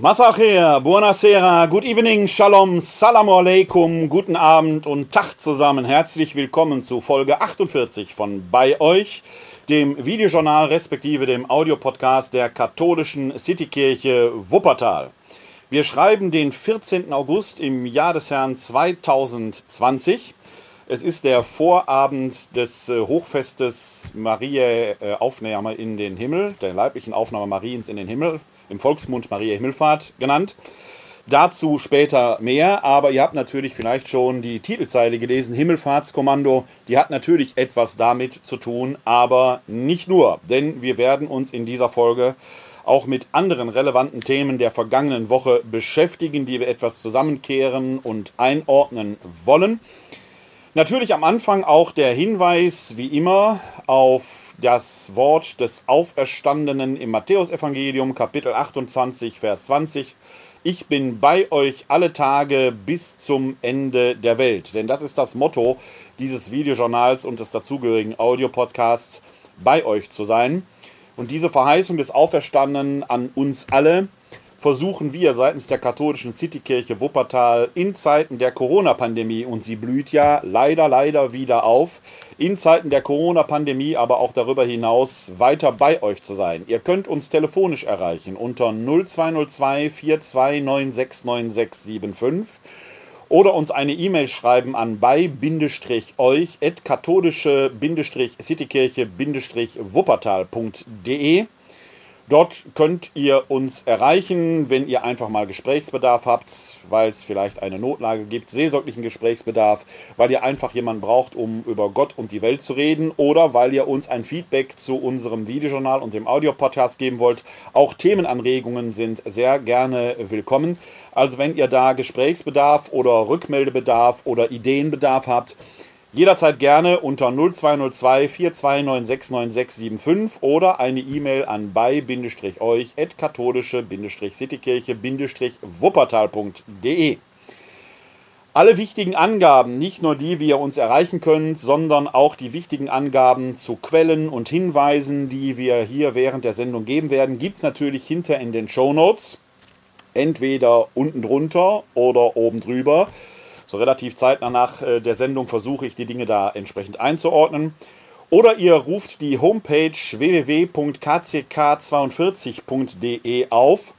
Masacher, buonasera, good evening, shalom, salam alaikum, guten Abend und Tag zusammen. Herzlich willkommen zu Folge 48 von Bei euch, dem Videojournal respektive dem Audiopodcast der katholischen Citykirche Wuppertal. Wir schreiben den 14. August im Jahr des Herrn 2020. Es ist der Vorabend des äh, Hochfestes Mariä äh, Aufnahme in den Himmel, der leiblichen Aufnahme Mariens in den Himmel im Volksmund Maria Himmelfahrt genannt. Dazu später mehr, aber ihr habt natürlich vielleicht schon die Titelzeile gelesen, Himmelfahrtskommando, die hat natürlich etwas damit zu tun, aber nicht nur, denn wir werden uns in dieser Folge auch mit anderen relevanten Themen der vergangenen Woche beschäftigen, die wir etwas zusammenkehren und einordnen wollen. Natürlich am Anfang auch der Hinweis, wie immer, auf das Wort des Auferstandenen im Matthäusevangelium, Kapitel 28, Vers 20. Ich bin bei euch alle Tage bis zum Ende der Welt. Denn das ist das Motto dieses Videojournals und des dazugehörigen Audiopodcasts, bei euch zu sein. Und diese Verheißung des Auferstandenen an uns alle versuchen wir seitens der katholischen Citykirche Wuppertal in Zeiten der Corona-Pandemie, und sie blüht ja leider, leider wieder auf, in Zeiten der Corona-Pandemie, aber auch darüber hinaus weiter bei euch zu sein. Ihr könnt uns telefonisch erreichen unter 0202 42969675 oder uns eine E-Mail schreiben an bei-euch at katholische-citykirche-wuppertal.de. Dort könnt ihr uns erreichen, wenn ihr einfach mal Gesprächsbedarf habt, weil es vielleicht eine Notlage gibt, seelsorglichen Gesprächsbedarf, weil ihr einfach jemanden braucht, um über Gott und die Welt zu reden oder weil ihr uns ein Feedback zu unserem Videojournal und dem Audiopodcast geben wollt. Auch Themenanregungen sind sehr gerne willkommen. Also wenn ihr da Gesprächsbedarf oder Rückmeldebedarf oder Ideenbedarf habt, Jederzeit gerne unter 0202 42969675 oder eine E-Mail an bei-euch at katholische-citykirche-wuppertal.de. Alle wichtigen Angaben, nicht nur die, wie ihr uns erreichen könnt, sondern auch die wichtigen Angaben zu Quellen und Hinweisen, die wir hier während der Sendung geben werden, gibt es natürlich hinter in den Show Notes. Entweder unten drunter oder oben drüber. So relativ zeitnah nach äh, der Sendung versuche ich die Dinge da entsprechend einzuordnen. Oder ihr ruft die Homepage www.kck42.de auf,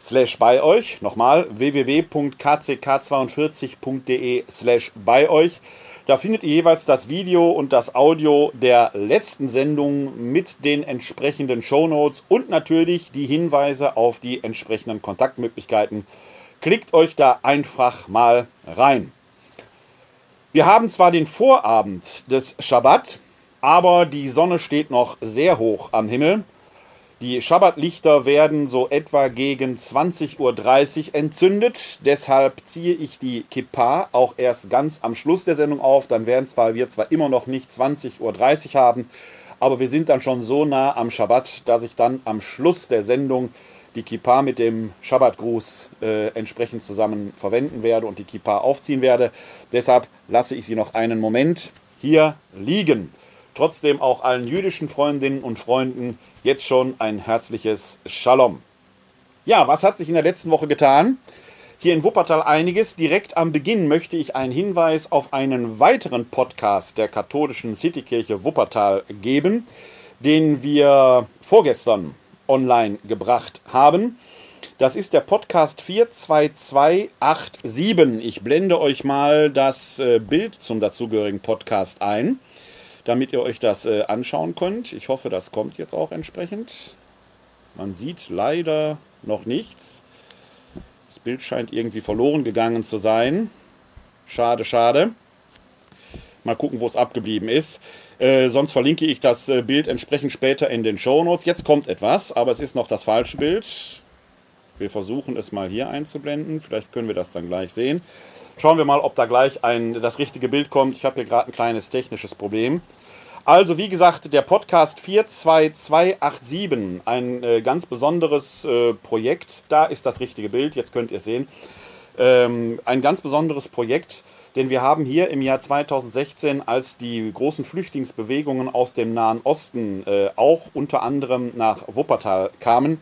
slash bei euch. Nochmal, www.kck42.de slash bei euch. Da findet ihr jeweils das Video und das Audio der letzten Sendung mit den entsprechenden Shownotes und natürlich die Hinweise auf die entsprechenden Kontaktmöglichkeiten Klickt euch da einfach mal rein. Wir haben zwar den Vorabend des Schabbat, aber die Sonne steht noch sehr hoch am Himmel. Die Schabbatlichter werden so etwa gegen 20.30 Uhr entzündet. Deshalb ziehe ich die Kippa auch erst ganz am Schluss der Sendung auf. Dann werden zwar wir zwar immer noch nicht 20.30 Uhr haben, aber wir sind dann schon so nah am Schabbat, dass ich dann am Schluss der Sendung die Kippa mit dem Schabbatgruß äh, entsprechend zusammen verwenden werde und die Kippa aufziehen werde. Deshalb lasse ich sie noch einen Moment hier liegen. Trotzdem auch allen jüdischen Freundinnen und Freunden jetzt schon ein herzliches Shalom. Ja, was hat sich in der letzten Woche getan? Hier in Wuppertal einiges. Direkt am Beginn möchte ich einen Hinweis auf einen weiteren Podcast der katholischen Citykirche Wuppertal geben, den wir vorgestern online gebracht haben. Das ist der Podcast 42287. Ich blende euch mal das äh, Bild zum dazugehörigen Podcast ein, damit ihr euch das äh, anschauen könnt. Ich hoffe, das kommt jetzt auch entsprechend. Man sieht leider noch nichts. Das Bild scheint irgendwie verloren gegangen zu sein. Schade, schade. Mal gucken, wo es abgeblieben ist. Äh, sonst verlinke ich das äh, Bild entsprechend später in den Show Notes. Jetzt kommt etwas, aber es ist noch das falsche Bild. Wir versuchen es mal hier einzublenden. Vielleicht können wir das dann gleich sehen. Schauen wir mal, ob da gleich ein, das richtige Bild kommt. Ich habe hier gerade ein kleines technisches Problem. Also, wie gesagt, der Podcast 42287, ein äh, ganz besonderes äh, Projekt. Da ist das richtige Bild, jetzt könnt ihr es sehen. Ähm, ein ganz besonderes Projekt denn wir haben hier im Jahr 2016, als die großen Flüchtlingsbewegungen aus dem Nahen Osten äh, auch unter anderem nach Wuppertal kamen,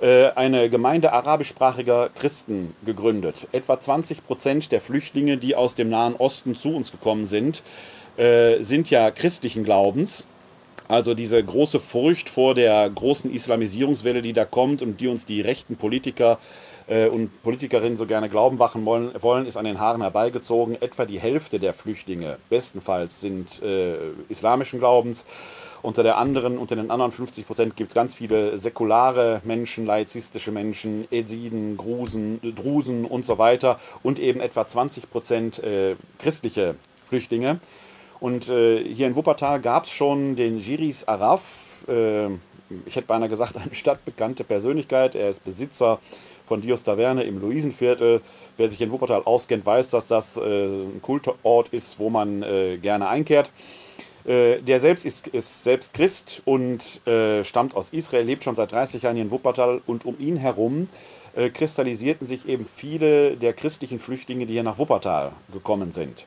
äh, eine Gemeinde arabischsprachiger Christen gegründet. Etwa 20 Prozent der Flüchtlinge, die aus dem Nahen Osten zu uns gekommen sind, äh, sind ja christlichen Glaubens. Also diese große Furcht vor der großen Islamisierungswelle, die da kommt und die uns die rechten Politiker äh, und Politikerinnen so gerne glauben machen wollen, wollen, ist an den Haaren herbeigezogen. Etwa die Hälfte der Flüchtlinge, bestenfalls, sind äh, islamischen Glaubens. Unter, der anderen, unter den anderen 50 Prozent gibt es ganz viele säkulare Menschen, laizistische Menschen, Esiden, Grusen, Drusen und so weiter und eben etwa 20 Prozent äh, christliche Flüchtlinge. Und äh, hier in Wuppertal gab es schon den Giris Araf, äh, ich hätte beinahe gesagt, eine stadtbekannte Persönlichkeit. Er ist Besitzer von Dios Taverne im Luisenviertel. Wer sich in Wuppertal auskennt, weiß, dass das äh, ein Kultort ist, wo man äh, gerne einkehrt. Äh, der selbst ist, ist, selbst Christ und stammt aus Israel, lebt schon seit 30 Jahren hier in Wuppertal und um ihn herum kristallisierten sich eben viele der christlichen Flüchtlinge, die hier nach Wuppertal gekommen sind.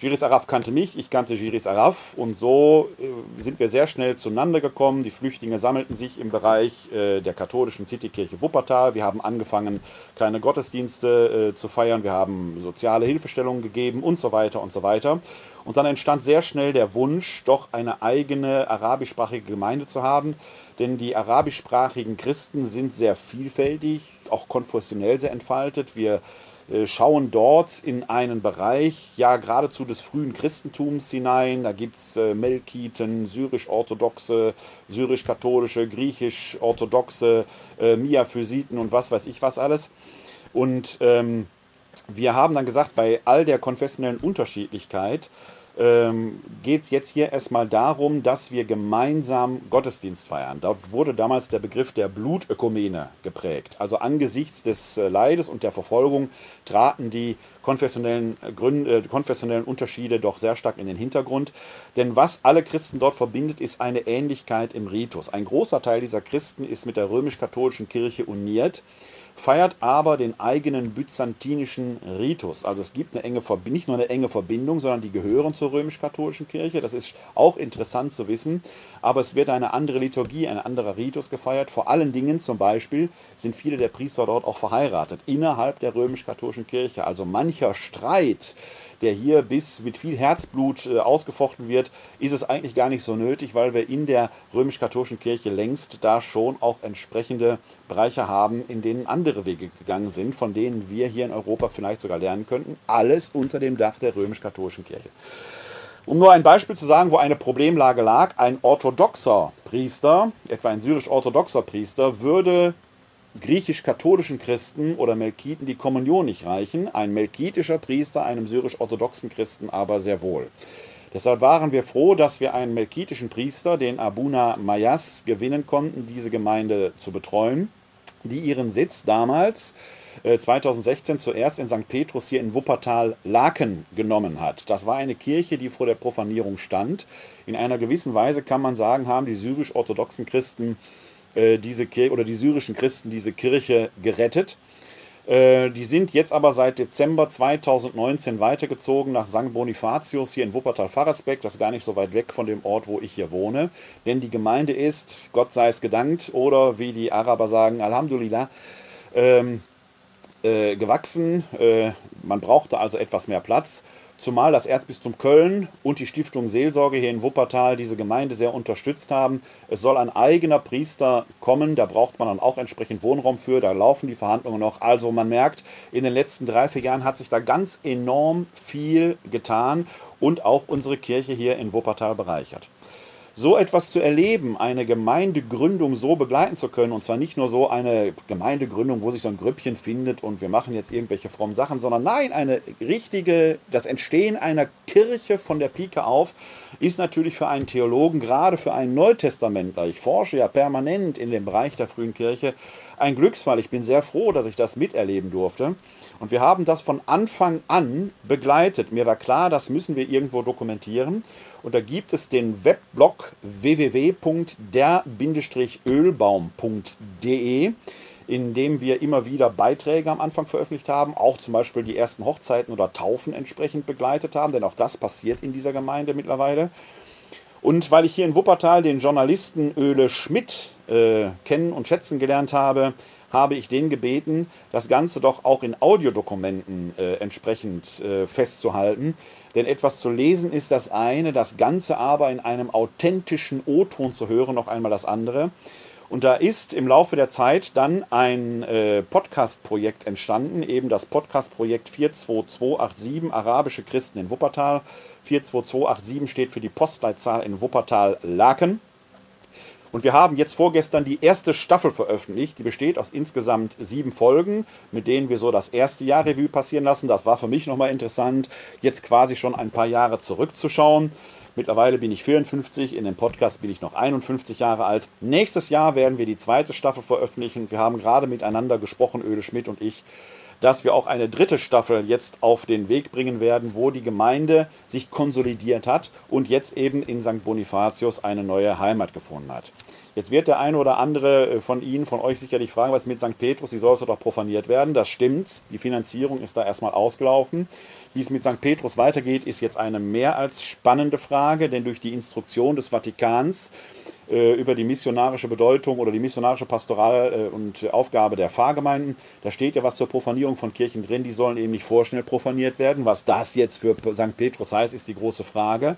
Giris Araf kannte mich, ich kannte Giris Araf und so äh, sind wir sehr schnell zueinander gekommen. Die Flüchtlinge sammelten sich im Bereich äh, der katholischen Citykirche Wuppertal. Wir haben angefangen, kleine Gottesdienste äh, zu feiern, wir haben soziale Hilfestellungen gegeben und so weiter und so weiter. Und dann entstand sehr schnell der Wunsch, doch eine eigene arabischsprachige Gemeinde zu haben, denn die arabischsprachigen Christen sind sehr vielfältig, auch konfessionell sehr entfaltet. Wir schauen dort in einen Bereich, ja geradezu des frühen Christentums hinein. Da gibt es äh, Melkiten, syrisch-orthodoxe, syrisch-katholische, griechisch-orthodoxe, äh, Miaphysiten und was weiß ich was alles. Und ähm, wir haben dann gesagt, bei all der konfessionellen Unterschiedlichkeit ähm, geht es jetzt hier erstmal darum, dass wir gemeinsam Gottesdienst feiern. Dort wurde damals der Begriff der Blutökumene geprägt. Also angesichts des äh, Leides und der Verfolgung traten die konfessionellen, Gründe, äh, konfessionellen Unterschiede doch sehr stark in den Hintergrund. Denn was alle Christen dort verbindet, ist eine Ähnlichkeit im Ritus. Ein großer Teil dieser Christen ist mit der römisch-katholischen Kirche uniert feiert aber den eigenen byzantinischen Ritus. Also es gibt eine enge nicht nur eine enge Verbindung, sondern die gehören zur römisch-katholischen Kirche. Das ist auch interessant zu wissen. Aber es wird eine andere Liturgie, ein anderer Ritus gefeiert. Vor allen Dingen zum Beispiel sind viele der Priester dort auch verheiratet innerhalb der römisch-katholischen Kirche. Also mancher Streit der hier bis mit viel Herzblut äh, ausgefochten wird, ist es eigentlich gar nicht so nötig, weil wir in der römisch-katholischen Kirche längst da schon auch entsprechende Bereiche haben, in denen andere Wege gegangen sind, von denen wir hier in Europa vielleicht sogar lernen könnten. Alles unter dem Dach der römisch-katholischen Kirche. Um nur ein Beispiel zu sagen, wo eine Problemlage lag, ein orthodoxer Priester, etwa ein syrisch-orthodoxer Priester, würde griechisch-katholischen Christen oder Melkiten die Kommunion nicht reichen, ein melkitischer Priester einem syrisch-orthodoxen Christen aber sehr wohl. Deshalb waren wir froh, dass wir einen melkitischen Priester, den Abuna Mayas, gewinnen konnten, diese Gemeinde zu betreuen, die ihren Sitz damals 2016 äh, zuerst in St. Petrus hier in Wuppertal-Laken genommen hat. Das war eine Kirche, die vor der Profanierung stand. In einer gewissen Weise kann man sagen, haben die syrisch-orthodoxen Christen äh, diese Kirche oder die syrischen Christen diese Kirche gerettet. Äh, die sind jetzt aber seit Dezember 2019 weitergezogen nach St. Bonifatius hier in Wuppertal-Farresbeck. Das ist gar nicht so weit weg von dem Ort, wo ich hier wohne. Denn die Gemeinde ist, Gott sei es gedankt, oder wie die Araber sagen, Alhamdulillah, ähm, äh, gewachsen. Äh, man brauchte also etwas mehr Platz. Zumal das Erzbistum Köln und die Stiftung Seelsorge hier in Wuppertal diese Gemeinde sehr unterstützt haben. Es soll ein eigener Priester kommen, da braucht man dann auch entsprechend Wohnraum für, da laufen die Verhandlungen noch. Also man merkt, in den letzten drei, vier Jahren hat sich da ganz enorm viel getan und auch unsere Kirche hier in Wuppertal bereichert so etwas zu erleben, eine Gemeindegründung so begleiten zu können, und zwar nicht nur so eine Gemeindegründung, wo sich so ein Grüppchen findet und wir machen jetzt irgendwelche frommen Sachen, sondern nein, eine richtige, das Entstehen einer Kirche von der Pike auf, ist natürlich für einen Theologen, gerade für einen Neutestamentler, ich forsche ja permanent in dem Bereich der frühen Kirche, ein Glücksfall. Ich bin sehr froh, dass ich das miterleben durfte. Und wir haben das von Anfang an begleitet. Mir war klar, das müssen wir irgendwo dokumentieren. Und da gibt es den Webblog www.der-ölbaum.de, in dem wir immer wieder Beiträge am Anfang veröffentlicht haben, auch zum Beispiel die ersten Hochzeiten oder Taufen entsprechend begleitet haben, denn auch das passiert in dieser Gemeinde mittlerweile. Und weil ich hier in Wuppertal den Journalisten Öle Schmidt äh, kennen und schätzen gelernt habe, habe ich den gebeten, das Ganze doch auch in Audiodokumenten äh, entsprechend äh, festzuhalten. Denn etwas zu lesen ist das eine, das Ganze aber in einem authentischen O-Ton zu hören noch einmal das andere. Und da ist im Laufe der Zeit dann ein äh, Podcast-Projekt entstanden, eben das Podcast-Projekt 42287 Arabische Christen in Wuppertal. 42287 steht für die Postleitzahl in Wuppertal-Laken. Und wir haben jetzt vorgestern die erste Staffel veröffentlicht. Die besteht aus insgesamt sieben Folgen, mit denen wir so das erste Jahr Revue passieren lassen. Das war für mich nochmal interessant, jetzt quasi schon ein paar Jahre zurückzuschauen. Mittlerweile bin ich 54, in dem Podcast bin ich noch 51 Jahre alt. Nächstes Jahr werden wir die zweite Staffel veröffentlichen. Wir haben gerade miteinander gesprochen, Öde Schmidt und ich, dass wir auch eine dritte Staffel jetzt auf den Weg bringen werden, wo die Gemeinde sich konsolidiert hat und jetzt eben in St. Bonifatius eine neue Heimat gefunden hat. Jetzt wird der eine oder andere äh, von Ihnen, von euch sicherlich fragen, was mit St. Petrus, sie sollte doch profaniert werden. Das stimmt, die Finanzierung ist da erstmal ausgelaufen. Wie es mit St. Petrus weitergeht, ist jetzt eine mehr als spannende Frage, denn durch die Instruktion des Vatikans über die missionarische Bedeutung oder die missionarische Pastoral äh, und Aufgabe der Pfarrgemeinden. Da steht ja was zur Profanierung von Kirchen drin. Die sollen eben nicht vorschnell profaniert werden. Was das jetzt für St. Petrus heißt, ist die große Frage.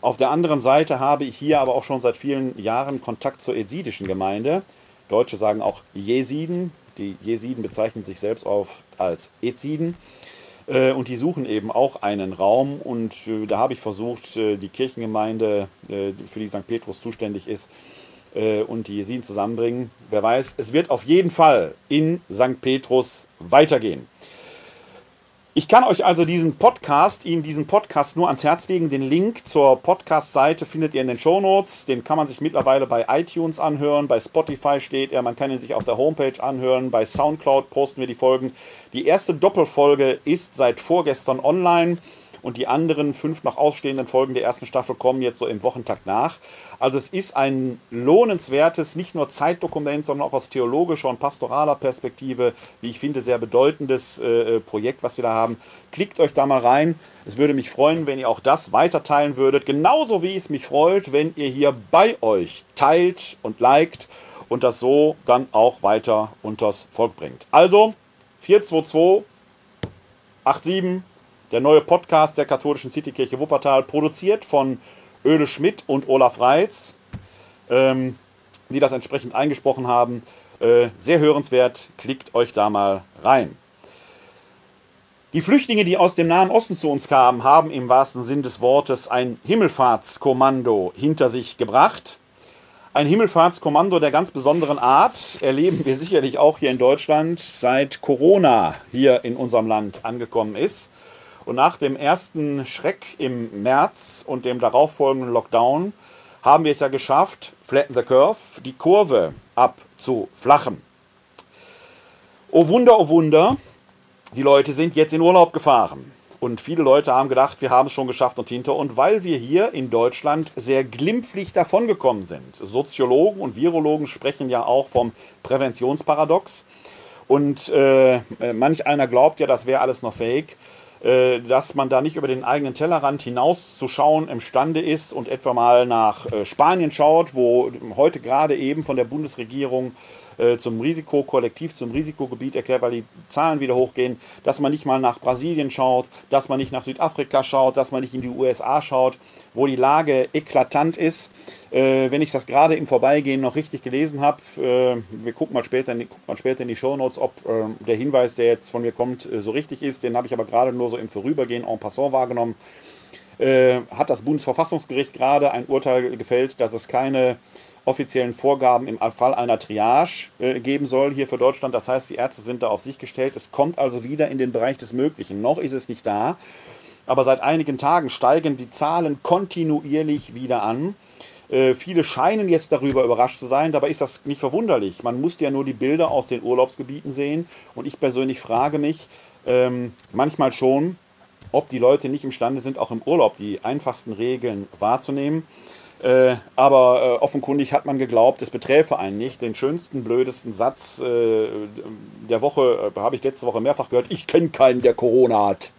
Auf der anderen Seite habe ich hier aber auch schon seit vielen Jahren Kontakt zur esidischen Gemeinde. Deutsche sagen auch Jesiden. Die Jesiden bezeichnen sich selbst auf als Eziden. Äh, und die suchen eben auch einen Raum. Und äh, da habe ich versucht, äh, die Kirchengemeinde, für die St. Petrus zuständig ist, und die Jesiden zusammenbringen. Wer weiß, es wird auf jeden Fall in St. Petrus weitergehen. Ich kann euch also diesen Podcast, Ihnen diesen Podcast nur ans Herz legen. Den Link zur Podcast-Seite findet ihr in den Show Notes. Den kann man sich mittlerweile bei iTunes anhören, bei Spotify steht er, man kann ihn sich auf der Homepage anhören, bei Soundcloud posten wir die Folgen. Die erste Doppelfolge ist seit vorgestern online und die anderen fünf noch ausstehenden Folgen der ersten Staffel kommen jetzt so im Wochentakt nach. Also es ist ein lohnenswertes, nicht nur Zeitdokument, sondern auch aus theologischer und pastoraler Perspektive, wie ich finde, sehr bedeutendes äh, äh, Projekt, was wir da haben. Klickt euch da mal rein. Es würde mich freuen, wenn ihr auch das weiter teilen würdet. Genauso wie es mich freut, wenn ihr hier bei euch teilt und liked und das so dann auch weiter unters Volk bringt. Also 422 87 der neue Podcast der katholischen Citykirche Wuppertal, produziert von Öle Schmidt und Olaf Reitz, ähm, die das entsprechend eingesprochen haben. Äh, sehr hörenswert, klickt euch da mal rein. Die Flüchtlinge, die aus dem Nahen Osten zu uns kamen, haben im wahrsten Sinn des Wortes ein Himmelfahrtskommando hinter sich gebracht. Ein Himmelfahrtskommando der ganz besonderen Art erleben wir sicherlich auch hier in Deutschland, seit Corona hier in unserem Land angekommen ist. Und nach dem ersten Schreck im März und dem darauffolgenden Lockdown haben wir es ja geschafft, flatten the curve, die Kurve abzuflachen. Oh Wunder, oh Wunder, die Leute sind jetzt in Urlaub gefahren. Und viele Leute haben gedacht, wir haben es schon geschafft und hinter. Und weil wir hier in Deutschland sehr glimpflich davongekommen sind, Soziologen und Virologen sprechen ja auch vom Präventionsparadox. Und äh, manch einer glaubt ja, das wäre alles noch fake. Äh, dass man da nicht über den eigenen Tellerrand hinauszuschauen imstande ist und etwa mal nach äh, Spanien schaut, wo heute gerade eben von der Bundesregierung äh, zum Risikokollektiv, zum Risikogebiet erklärt, weil die Zahlen wieder hochgehen, dass man nicht mal nach Brasilien schaut, dass man nicht nach Südafrika schaut, dass man nicht in die USA schaut, wo die Lage eklatant ist. Äh, wenn ich das gerade im Vorbeigehen noch richtig gelesen habe, äh, wir gucken mal später, in die, gucken mal später in die Shownotes, ob äh, der Hinweis, der jetzt von mir kommt, äh, so richtig ist. Den habe ich aber gerade nur so im Vorübergehen en passant wahrgenommen. Äh, hat das Bundesverfassungsgericht gerade ein Urteil gefällt, dass es keine offiziellen Vorgaben im Fall einer Triage äh, geben soll hier für Deutschland. Das heißt, die Ärzte sind da auf sich gestellt. Es kommt also wieder in den Bereich des Möglichen. Noch ist es nicht da, aber seit einigen Tagen steigen die Zahlen kontinuierlich wieder an. Äh, viele scheinen jetzt darüber überrascht zu sein, dabei ist das nicht verwunderlich. Man muss ja nur die Bilder aus den Urlaubsgebieten sehen und ich persönlich frage mich ähm, manchmal schon, ob die Leute nicht imstande sind, auch im Urlaub die einfachsten Regeln wahrzunehmen. Äh, aber äh, offenkundig hat man geglaubt, es beträfe einen nicht. Den schönsten, blödesten Satz äh, der Woche äh, habe ich letzte Woche mehrfach gehört. Ich kenne keinen, der Corona hat.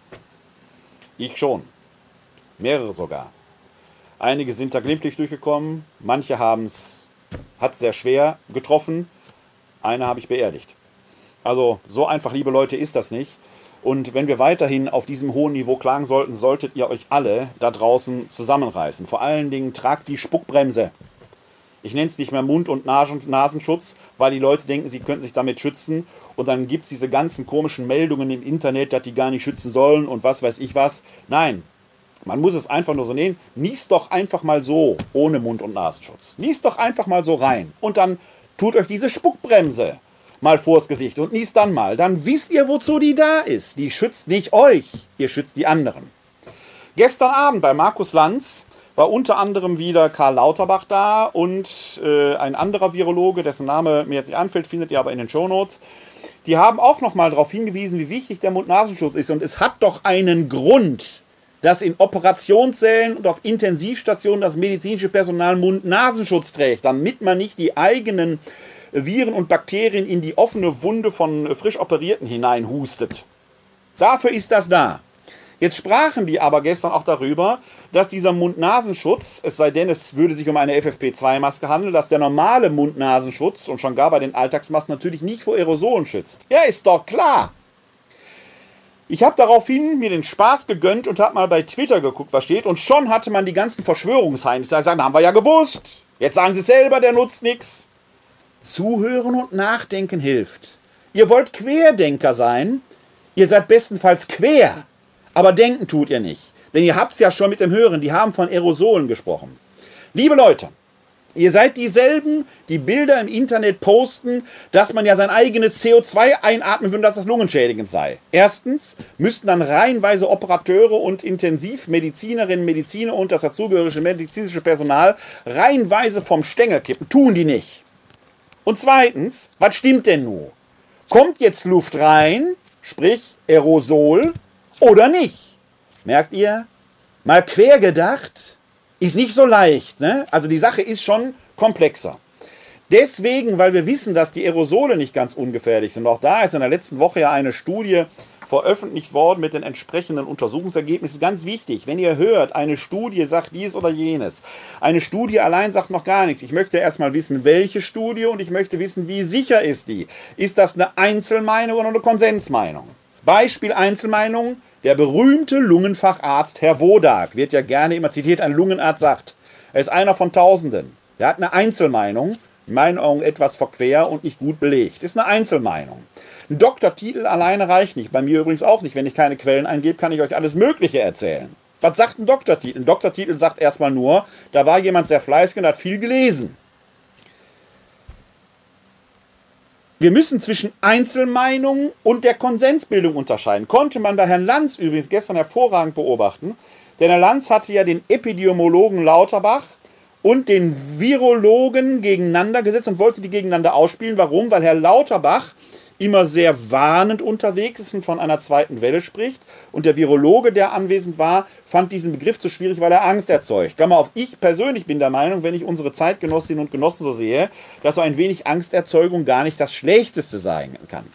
Ich schon. Mehrere sogar. Einige sind da glimpflich durchgekommen, manche haben es, sehr schwer getroffen, eine habe ich beerdigt. Also so einfach, liebe Leute, ist das nicht. Und wenn wir weiterhin auf diesem hohen Niveau klagen sollten, solltet ihr euch alle da draußen zusammenreißen. Vor allen Dingen tragt die Spuckbremse. Ich nenne es nicht mehr Mund- und Nasenschutz, weil die Leute denken, sie könnten sich damit schützen. Und dann gibt es diese ganzen komischen Meldungen im Internet, dass die gar nicht schützen sollen und was weiß ich was. Nein, man muss es einfach nur so nehmen. Niest doch einfach mal so ohne Mund- und Nasenschutz. Niest doch einfach mal so rein. Und dann tut euch diese Spuckbremse mal vors Gesicht und niest dann mal. Dann wisst ihr, wozu die da ist. Die schützt nicht euch, ihr schützt die anderen. Gestern Abend bei Markus Lanz war unter anderem wieder Karl Lauterbach da und äh, ein anderer Virologe, dessen Name mir jetzt nicht anfällt, findet ihr aber in den Shownotes. Die haben auch nochmal darauf hingewiesen, wie wichtig der Mund-Nasenschutz ist. Und es hat doch einen Grund, dass in Operationssälen und auf Intensivstationen das medizinische Personal Mund-Nasenschutz trägt, damit man nicht die eigenen Viren und Bakterien in die offene Wunde von frisch Operierten hineinhustet. Dafür ist das da. Jetzt sprachen die aber gestern auch darüber, dass dieser Mund-Nasenschutz, es sei denn, es würde sich um eine FFP2-Maske handeln, dass der normale Mund-Nasenschutz und schon gar bei den Alltagsmasken natürlich nicht vor Aerosolen schützt. Ja, ist doch klar. Ich habe daraufhin mir den Spaß gegönnt und habe mal bei Twitter geguckt, was steht. Und schon hatte man die ganzen Verschwörungsheinis. Da sagen, haben wir ja gewusst. Jetzt sagen sie selber, der nutzt nichts. Zuhören und Nachdenken hilft. Ihr wollt Querdenker sein. Ihr seid bestenfalls quer. Aber denken tut ihr nicht. Denn ihr habt es ja schon mit dem Hören, die haben von Aerosolen gesprochen. Liebe Leute, ihr seid dieselben, die Bilder im Internet posten, dass man ja sein eigenes CO2 einatmen würde, dass das lungenschädigend sei. Erstens müssten dann reihenweise Operateure und Intensivmedizinerinnen, Mediziner und das dazugehörige medizinische Personal reihenweise vom Stängel kippen. Tun die nicht. Und zweitens, was stimmt denn nun? Kommt jetzt Luft rein, sprich Aerosol, oder nicht. Merkt ihr? Mal quer gedacht, ist nicht so leicht. Ne? Also die Sache ist schon komplexer. Deswegen, weil wir wissen, dass die Aerosole nicht ganz ungefährlich sind. Auch da ist in der letzten Woche ja eine Studie veröffentlicht worden mit den entsprechenden Untersuchungsergebnissen. Ganz wichtig, wenn ihr hört, eine Studie sagt dies oder jenes. Eine Studie allein sagt noch gar nichts. Ich möchte erstmal wissen, welche Studie und ich möchte wissen, wie sicher ist die. Ist das eine Einzelmeinung oder eine Konsensmeinung? Beispiel Einzelmeinung. Der berühmte Lungenfacharzt Herr Wodak wird ja gerne immer zitiert, ein Lungenarzt sagt, er ist einer von Tausenden. Er hat eine Einzelmeinung, in meinen Augen etwas verquer und nicht gut belegt. Ist eine Einzelmeinung. Ein Doktortitel alleine reicht nicht. Bei mir übrigens auch nicht. Wenn ich keine Quellen eingebe, kann ich euch alles Mögliche erzählen. Was sagt ein Doktortitel? Ein Doktortitel sagt erstmal nur, da war jemand sehr fleißig und hat viel gelesen. Wir müssen zwischen Einzelmeinungen und der Konsensbildung unterscheiden. Konnte man bei Herrn Lanz übrigens gestern hervorragend beobachten. Denn Herr Lanz hatte ja den Epidemiologen Lauterbach und den Virologen gegeneinander gesetzt und wollte die gegeneinander ausspielen. Warum? Weil Herr Lauterbach immer sehr warnend unterwegs ist und von einer zweiten Welle spricht. Und der Virologe, der anwesend war, fand diesen Begriff zu schwierig, weil er Angst erzeugt. Klammer auf, ich persönlich bin der Meinung, wenn ich unsere Zeitgenossinnen und Genossen so sehe, dass so ein wenig Angsterzeugung gar nicht das Schlechteste sein kann.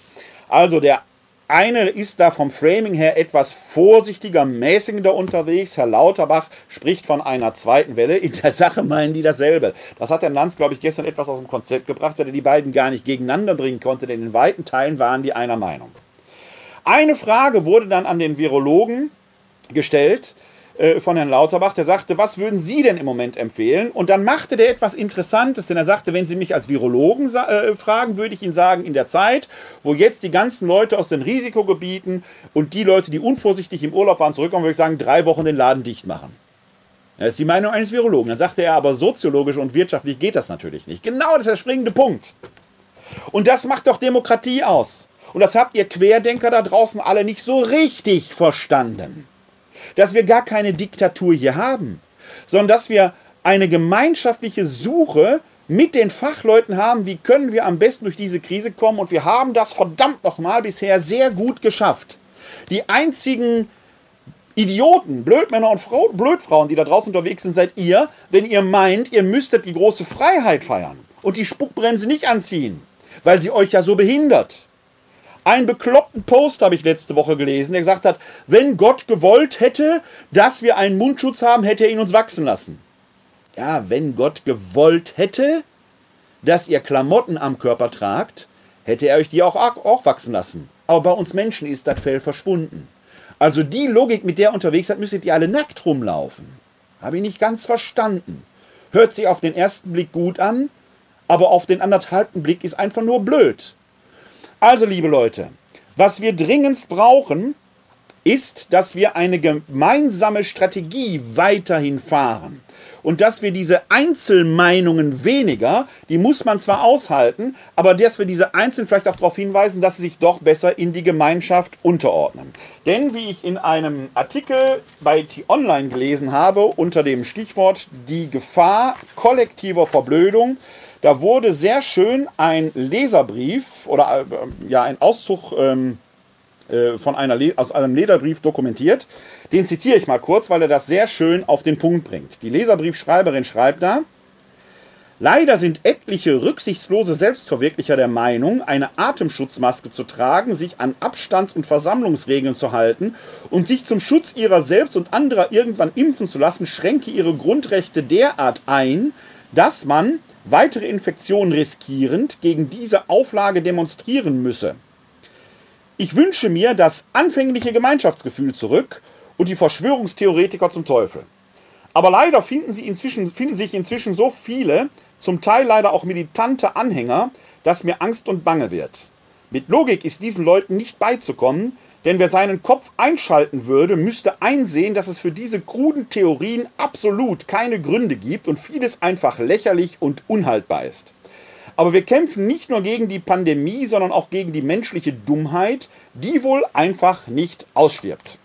Also der eine ist da vom Framing her etwas vorsichtiger, mäßigender unterwegs. Herr Lauterbach spricht von einer zweiten Welle. In der Sache meinen die dasselbe. Das hat der Lanz, glaube ich, gestern etwas aus dem Konzept gebracht, weil er die beiden gar nicht gegeneinander bringen konnte, denn in weiten Teilen waren die einer Meinung. Eine Frage wurde dann an den Virologen gestellt, äh, von Herrn Lauterbach, der sagte, was würden Sie denn im Moment empfehlen? Und dann machte der etwas Interessantes, denn er sagte, wenn Sie mich als Virologen äh, fragen, würde ich Ihnen sagen, in der Zeit, wo jetzt die ganzen Leute aus den Risikogebieten und die Leute, die unvorsichtig im Urlaub waren, zurückkommen, würde ich sagen, drei Wochen den Laden dicht machen. Das ist die Meinung eines Virologen. Dann sagte er, aber soziologisch und wirtschaftlich geht das natürlich nicht. Genau das ist der springende Punkt. Und das macht doch Demokratie aus. Und das habt ihr Querdenker da draußen alle nicht so richtig verstanden dass wir gar keine Diktatur hier haben, sondern dass wir eine gemeinschaftliche Suche mit den Fachleuten haben, wie können wir am besten durch diese Krise kommen. Und wir haben das verdammt nochmal bisher sehr gut geschafft. Die einzigen Idioten, Blödmänner und Frau, Blödfrauen, die da draußen unterwegs sind, seid ihr, wenn ihr meint, ihr müsstet die große Freiheit feiern und die Spuckbremse nicht anziehen, weil sie euch ja so behindert. Einen bekloppten Post habe ich letzte Woche gelesen, der gesagt hat, wenn Gott gewollt hätte, dass wir einen Mundschutz haben, hätte er ihn uns wachsen lassen. ja, wenn Gott gewollt hätte, dass ihr Klamotten am Körper tragt, hätte er euch die auch, auch wachsen lassen. Aber bei uns Menschen ist das Fell verschwunden. Also die Logik, mit der ihr unterwegs seid, müsstet ihr alle nackt rumlaufen. Habe ich nicht ganz verstanden. Hört sich auf den ersten Blick gut an, aber auf den anderthalbten Blick ist einfach nur blöd. Also, liebe Leute, was wir dringendst brauchen, ist, dass wir eine gemeinsame Strategie weiterhin fahren. Und dass wir diese Einzelmeinungen weniger, die muss man zwar aushalten, aber dass wir diese Einzelnen vielleicht auch darauf hinweisen, dass sie sich doch besser in die Gemeinschaft unterordnen. Denn wie ich in einem Artikel bei T-Online gelesen habe, unter dem Stichwort die Gefahr kollektiver Verblödung, da wurde sehr schön ein Leserbrief oder äh, ja ein Auszug ähm, äh, von einer aus einem Leserbrief dokumentiert. Den zitiere ich mal kurz, weil er das sehr schön auf den Punkt bringt. Die Leserbriefschreiberin schreibt da, Leider sind etliche rücksichtslose Selbstverwirklicher der Meinung, eine Atemschutzmaske zu tragen, sich an Abstands- und Versammlungsregeln zu halten und sich zum Schutz ihrer selbst und anderer irgendwann impfen zu lassen, schränke ihre Grundrechte derart ein, dass man, weitere Infektionen riskierend, gegen diese Auflage demonstrieren müsse. Ich wünsche mir das anfängliche Gemeinschaftsgefühl zurück und die Verschwörungstheoretiker zum Teufel. Aber leider finden, sie inzwischen, finden sich inzwischen so viele, zum Teil leider auch militante Anhänger, dass mir Angst und Bange wird. Mit Logik ist diesen Leuten nicht beizukommen, denn wer seinen Kopf einschalten würde, müsste einsehen, dass es für diese kruden Theorien absolut keine Gründe gibt und vieles einfach lächerlich und unhaltbar ist. Aber wir kämpfen nicht nur gegen die Pandemie, sondern auch gegen die menschliche Dummheit, die wohl einfach nicht ausstirbt.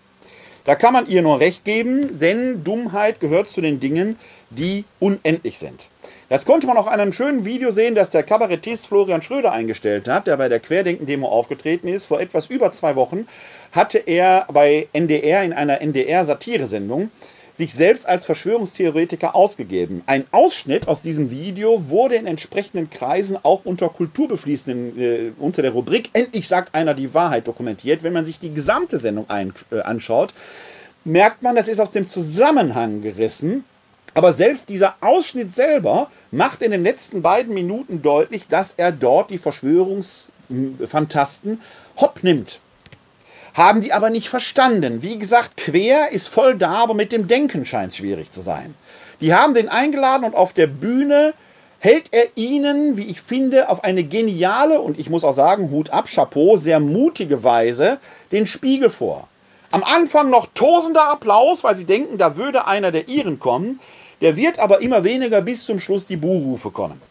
Da kann man ihr nur recht geben, denn Dummheit gehört zu den Dingen, die unendlich sind. Das konnte man auch an einem schönen Video sehen, das der Kabarettist Florian Schröder eingestellt hat, der bei der Querdenken-Demo aufgetreten ist. Vor etwas über zwei Wochen hatte er bei NDR in einer NDR-Satiresendung sich selbst als Verschwörungstheoretiker ausgegeben. Ein Ausschnitt aus diesem Video wurde in entsprechenden Kreisen auch unter Kulturbefließenden äh, unter der Rubrik Endlich sagt einer die Wahrheit dokumentiert. Wenn man sich die gesamte Sendung ein, äh, anschaut, merkt man, das ist aus dem Zusammenhang gerissen. Aber selbst dieser Ausschnitt selber macht in den letzten beiden Minuten deutlich, dass er dort die Verschwörungsfantasten hopp nimmt. Haben die aber nicht verstanden. Wie gesagt, quer ist voll da, aber mit dem Denken scheint es schwierig zu sein. Die haben den eingeladen und auf der Bühne hält er ihnen, wie ich finde, auf eine geniale und ich muss auch sagen, Hut ab, Chapeau, sehr mutige Weise den Spiegel vor. Am Anfang noch tosender Applaus, weil sie denken, da würde einer der ihren kommen. Der wird aber immer weniger bis zum Schluss die Buhrufe kommen.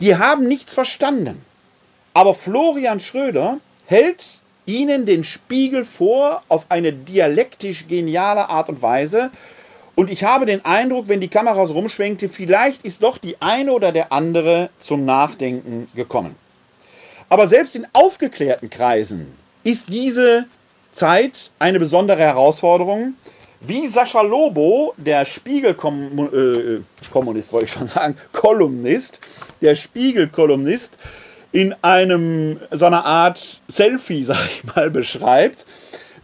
Die haben nichts verstanden. Aber Florian Schröder hält ihnen den Spiegel vor auf eine dialektisch geniale Art und Weise. Und ich habe den Eindruck, wenn die Kamera so rumschwenkte, vielleicht ist doch die eine oder der andere zum Nachdenken gekommen. Aber selbst in aufgeklärten Kreisen ist diese Zeit eine besondere Herausforderung. Wie Sascha Lobo, der Spiegelkommunist, äh, wollte ich schon sagen, Kolumnist, der Spiegelkolumnist, in einem so einer Art Selfie, sag ich mal, beschreibt,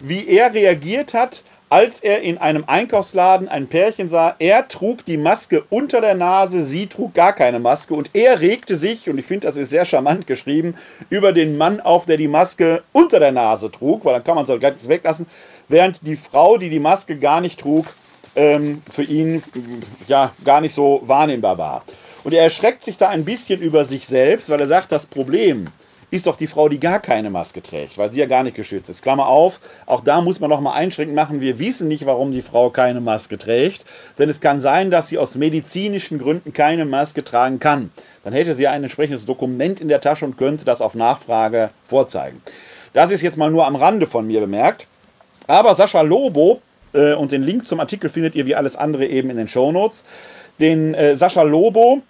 wie er reagiert hat, als er in einem Einkaufsladen ein Pärchen sah. Er trug die Maske unter der Nase, sie trug gar keine Maske und er regte sich, und ich finde, das ist sehr charmant geschrieben, über den Mann auf, der die Maske unter der Nase trug, weil dann kann man es halt weglassen, während die Frau, die die Maske gar nicht trug, ähm, für ihn ja gar nicht so wahrnehmbar war. Und er erschreckt sich da ein bisschen über sich selbst, weil er sagt, das Problem ist doch die Frau, die gar keine Maske trägt, weil sie ja gar nicht geschützt ist. Klammer auf, auch da muss man noch mal einschränken machen. Wir wissen nicht, warum die Frau keine Maske trägt, denn es kann sein, dass sie aus medizinischen Gründen keine Maske tragen kann. Dann hätte sie ein entsprechendes Dokument in der Tasche und könnte das auf Nachfrage vorzeigen. Das ist jetzt mal nur am Rande von mir bemerkt. Aber Sascha Lobo, äh, und den Link zum Artikel findet ihr wie alles andere eben in den Show Notes, den äh, Sascha Lobo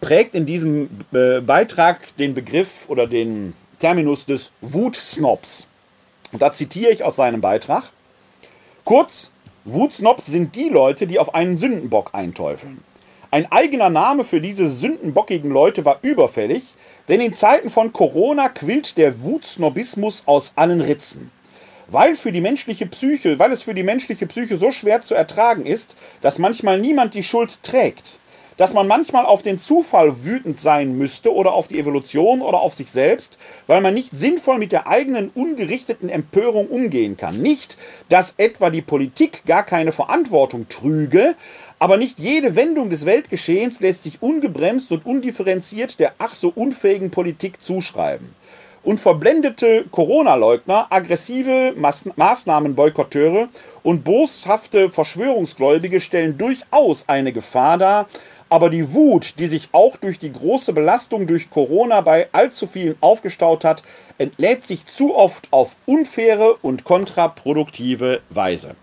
prägt in diesem äh, Beitrag den Begriff oder den Terminus des Wutsnobs. Und da zitiere ich aus seinem Beitrag. Kurz, Wutsnobs sind die Leute, die auf einen Sündenbock einteufeln. Ein eigener Name für diese sündenbockigen Leute war überfällig, denn in Zeiten von Corona quillt der Wutsnobismus aus allen Ritzen. Weil für die menschliche Psyche, weil es für die menschliche Psyche so schwer zu ertragen ist, dass manchmal niemand die Schuld trägt, dass man manchmal auf den Zufall wütend sein müsste oder auf die Evolution oder auf sich selbst, weil man nicht sinnvoll mit der eigenen ungerichteten Empörung umgehen kann. Nicht, dass etwa die Politik gar keine Verantwortung trüge, aber nicht jede Wendung des Weltgeschehens lässt sich ungebremst und undifferenziert der ach so unfähigen Politik zuschreiben. Und verblendete Corona-Leugner, aggressive Maßnahmenboykotteure und boshafte Verschwörungsgläubige stellen durchaus eine Gefahr dar, aber die Wut, die sich auch durch die große Belastung durch Corona bei allzu vielen aufgestaut hat, entlädt sich zu oft auf unfaire und kontraproduktive Weise.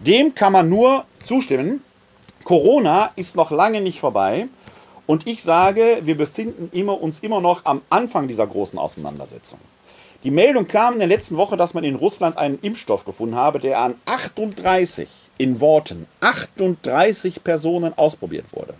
Dem kann man nur zustimmen. Corona ist noch lange nicht vorbei. Und ich sage, wir befinden immer, uns immer noch am Anfang dieser großen Auseinandersetzung. Die Meldung kam in der letzten Woche, dass man in Russland einen Impfstoff gefunden habe, der an 38 in Worten 38 Personen ausprobiert wurde.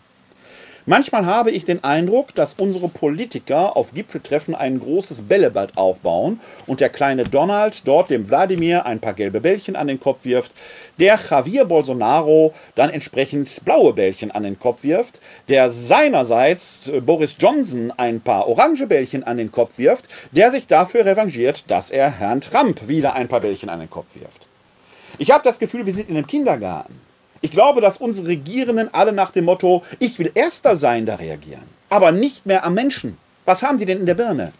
Manchmal habe ich den Eindruck, dass unsere Politiker auf Gipfeltreffen ein großes Bällebad aufbauen und der kleine Donald dort dem Wladimir ein paar gelbe Bällchen an den Kopf wirft, der Javier Bolsonaro dann entsprechend blaue Bällchen an den Kopf wirft, der seinerseits äh, Boris Johnson ein paar orange Bällchen an den Kopf wirft, der sich dafür revanchiert, dass er Herrn Trump wieder ein paar Bällchen an den Kopf wirft. Ich habe das Gefühl, wir sind in einem Kindergarten. Ich glaube, dass unsere Regierenden alle nach dem Motto, ich will Erster sein, da reagieren. Aber nicht mehr am Menschen. Was haben die denn in der Birne?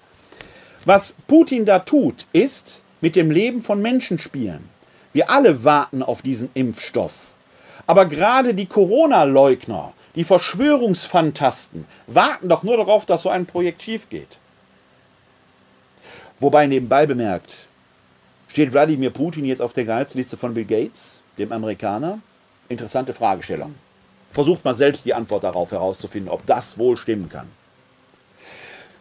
Was Putin da tut, ist mit dem Leben von Menschen spielen. Wir alle warten auf diesen Impfstoff. Aber gerade die Corona-Leugner, die Verschwörungsfantasten, warten doch nur darauf, dass so ein Projekt schief geht. Wobei nebenbei bemerkt, steht Wladimir Putin jetzt auf der Gehaltsliste von Bill Gates, dem Amerikaner? Interessante Fragestellung. Versucht mal selbst die Antwort darauf herauszufinden, ob das wohl stimmen kann.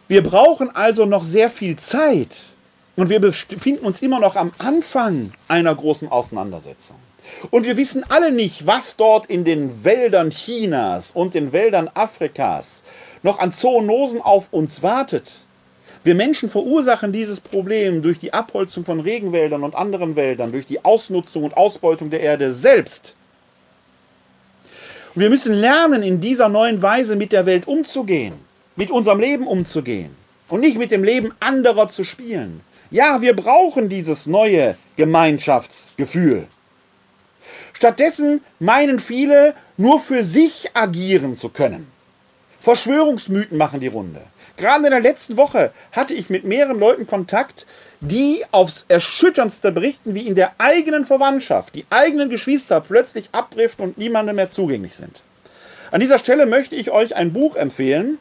Wir brauchen also noch sehr viel Zeit und wir befinden uns immer noch am Anfang einer großen Auseinandersetzung. Und wir wissen alle nicht, was dort in den Wäldern Chinas und den Wäldern Afrikas noch an Zoonosen auf uns wartet. Wir Menschen verursachen dieses Problem durch die Abholzung von Regenwäldern und anderen Wäldern, durch die Ausnutzung und Ausbeutung der Erde selbst. Und wir müssen lernen, in dieser neuen Weise mit der Welt umzugehen, mit unserem Leben umzugehen und nicht mit dem Leben anderer zu spielen. Ja, wir brauchen dieses neue Gemeinschaftsgefühl. Stattdessen meinen viele, nur für sich agieren zu können. Verschwörungsmythen machen die Runde. Gerade in der letzten Woche hatte ich mit mehreren Leuten Kontakt, die aufs Erschütterndste berichten, wie in der eigenen Verwandtschaft die eigenen Geschwister plötzlich abdriften und niemandem mehr zugänglich sind. An dieser Stelle möchte ich euch ein Buch empfehlen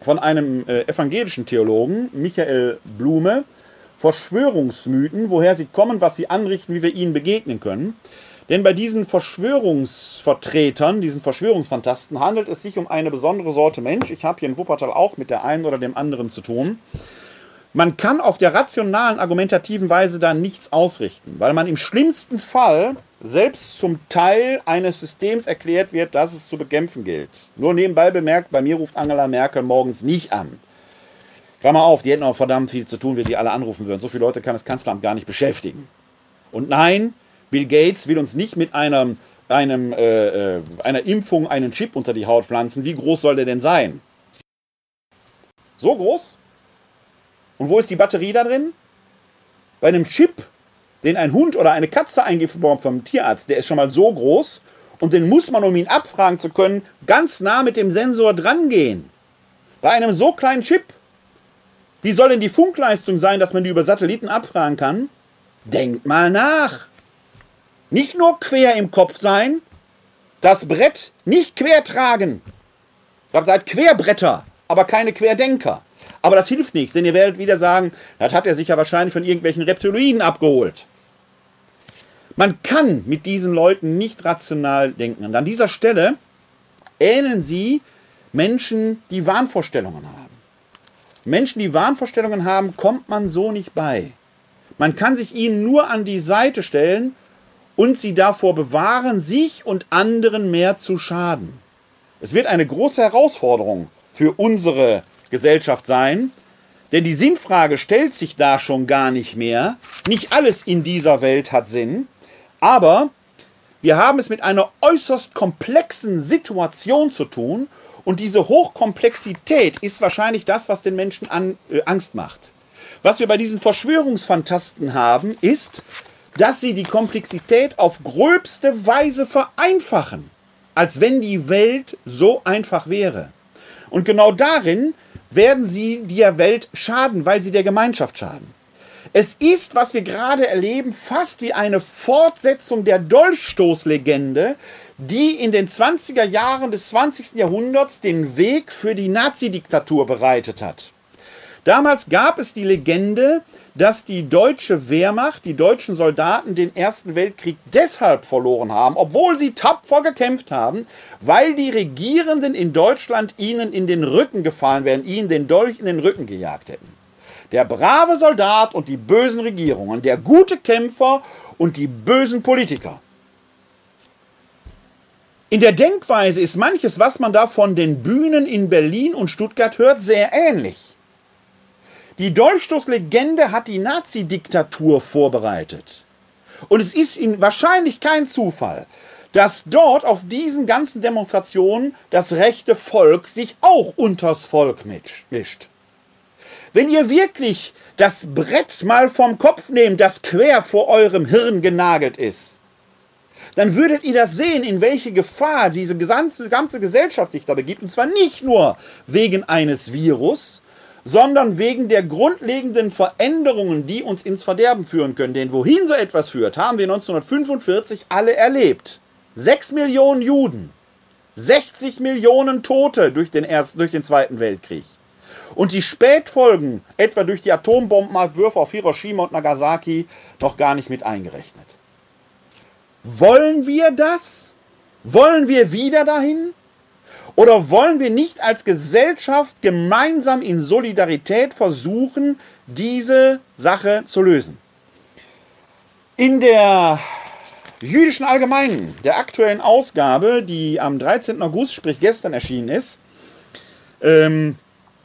von einem äh, evangelischen Theologen, Michael Blume, Verschwörungsmythen, woher sie kommen, was sie anrichten, wie wir ihnen begegnen können. Denn bei diesen Verschwörungsvertretern, diesen Verschwörungsfantasten, handelt es sich um eine besondere Sorte Mensch. Ich habe hier in Wuppertal auch mit der einen oder dem anderen zu tun. Man kann auf der rationalen, argumentativen Weise da nichts ausrichten, weil man im schlimmsten Fall selbst zum Teil eines Systems erklärt wird, das es zu bekämpfen gilt. Nur nebenbei bemerkt, bei mir ruft Angela Merkel morgens nicht an. Klammer auf, die hätten auch verdammt viel zu tun, wenn die alle anrufen würden. So viele Leute kann das Kanzleramt gar nicht beschäftigen. Und nein, Bill Gates will uns nicht mit einem, einem, äh, äh einer Impfung einen Chip unter die Haut pflanzen. Wie groß soll der denn sein? So groß? Und wo ist die Batterie da drin? Bei einem Chip, den ein Hund oder eine Katze eingebaut vom Tierarzt, der ist schon mal so groß und den muss man, um ihn abfragen zu können, ganz nah mit dem Sensor drangehen. Bei einem so kleinen Chip, wie soll denn die Funkleistung sein, dass man die über Satelliten abfragen kann? Denkt mal nach. Nicht nur quer im Kopf sein, das Brett nicht quer tragen. Ihr seid Querbretter, aber keine Querdenker. Aber das hilft nichts, denn ihr werdet wieder sagen, das hat er sich ja wahrscheinlich von irgendwelchen Reptiloiden abgeholt. Man kann mit diesen Leuten nicht rational denken. Und an dieser Stelle ähneln sie Menschen, die Wahnvorstellungen haben. Menschen, die Wahnvorstellungen haben, kommt man so nicht bei. Man kann sich ihnen nur an die Seite stellen und sie davor bewahren, sich und anderen mehr zu schaden. Es wird eine große Herausforderung für unsere Gesellschaft sein. Denn die Sinnfrage stellt sich da schon gar nicht mehr. Nicht alles in dieser Welt hat Sinn, aber wir haben es mit einer äußerst komplexen Situation zu tun und diese Hochkomplexität ist wahrscheinlich das, was den Menschen an, äh, Angst macht. Was wir bei diesen Verschwörungsfantasten haben, ist, dass sie die Komplexität auf gröbste Weise vereinfachen, als wenn die Welt so einfach wäre. Und genau darin werden sie der Welt schaden, weil sie der Gemeinschaft schaden. Es ist, was wir gerade erleben, fast wie eine Fortsetzung der Dolchstoßlegende, die in den 20er Jahren des 20. Jahrhunderts den Weg für die Nazidiktatur bereitet hat. Damals gab es die Legende, dass die deutsche Wehrmacht, die deutschen Soldaten den Ersten Weltkrieg deshalb verloren haben, obwohl sie tapfer gekämpft haben, weil die Regierenden in Deutschland ihnen in den Rücken gefallen wären, ihnen den Dolch in den Rücken gejagt hätten. Der brave Soldat und die bösen Regierungen, der gute Kämpfer und die bösen Politiker. In der Denkweise ist manches, was man da von den Bühnen in Berlin und Stuttgart hört, sehr ähnlich. Die Dolchstoßlegende hat die Nazi-Diktatur vorbereitet. Und es ist ihnen wahrscheinlich kein Zufall, dass dort auf diesen ganzen Demonstrationen das rechte Volk sich auch unters Volk mischt. Wenn ihr wirklich das Brett mal vom Kopf nehmt, das quer vor eurem Hirn genagelt ist, dann würdet ihr das sehen, in welche Gefahr diese ganze Gesellschaft sich da begibt. Und zwar nicht nur wegen eines Virus, sondern wegen der grundlegenden Veränderungen, die uns ins Verderben führen können. Denn wohin so etwas führt, haben wir 1945 alle erlebt. Sechs Millionen Juden, 60 Millionen Tote durch den, Ersten, durch den Zweiten Weltkrieg. Und die Spätfolgen, etwa durch die Atombombenabwürfe auf Hiroshima und Nagasaki, noch gar nicht mit eingerechnet. Wollen wir das? Wollen wir wieder dahin? Oder wollen wir nicht als Gesellschaft gemeinsam in Solidarität versuchen, diese Sache zu lösen? In der jüdischen Allgemeinen, der aktuellen Ausgabe, die am 13. August, sprich gestern erschienen ist, ähm,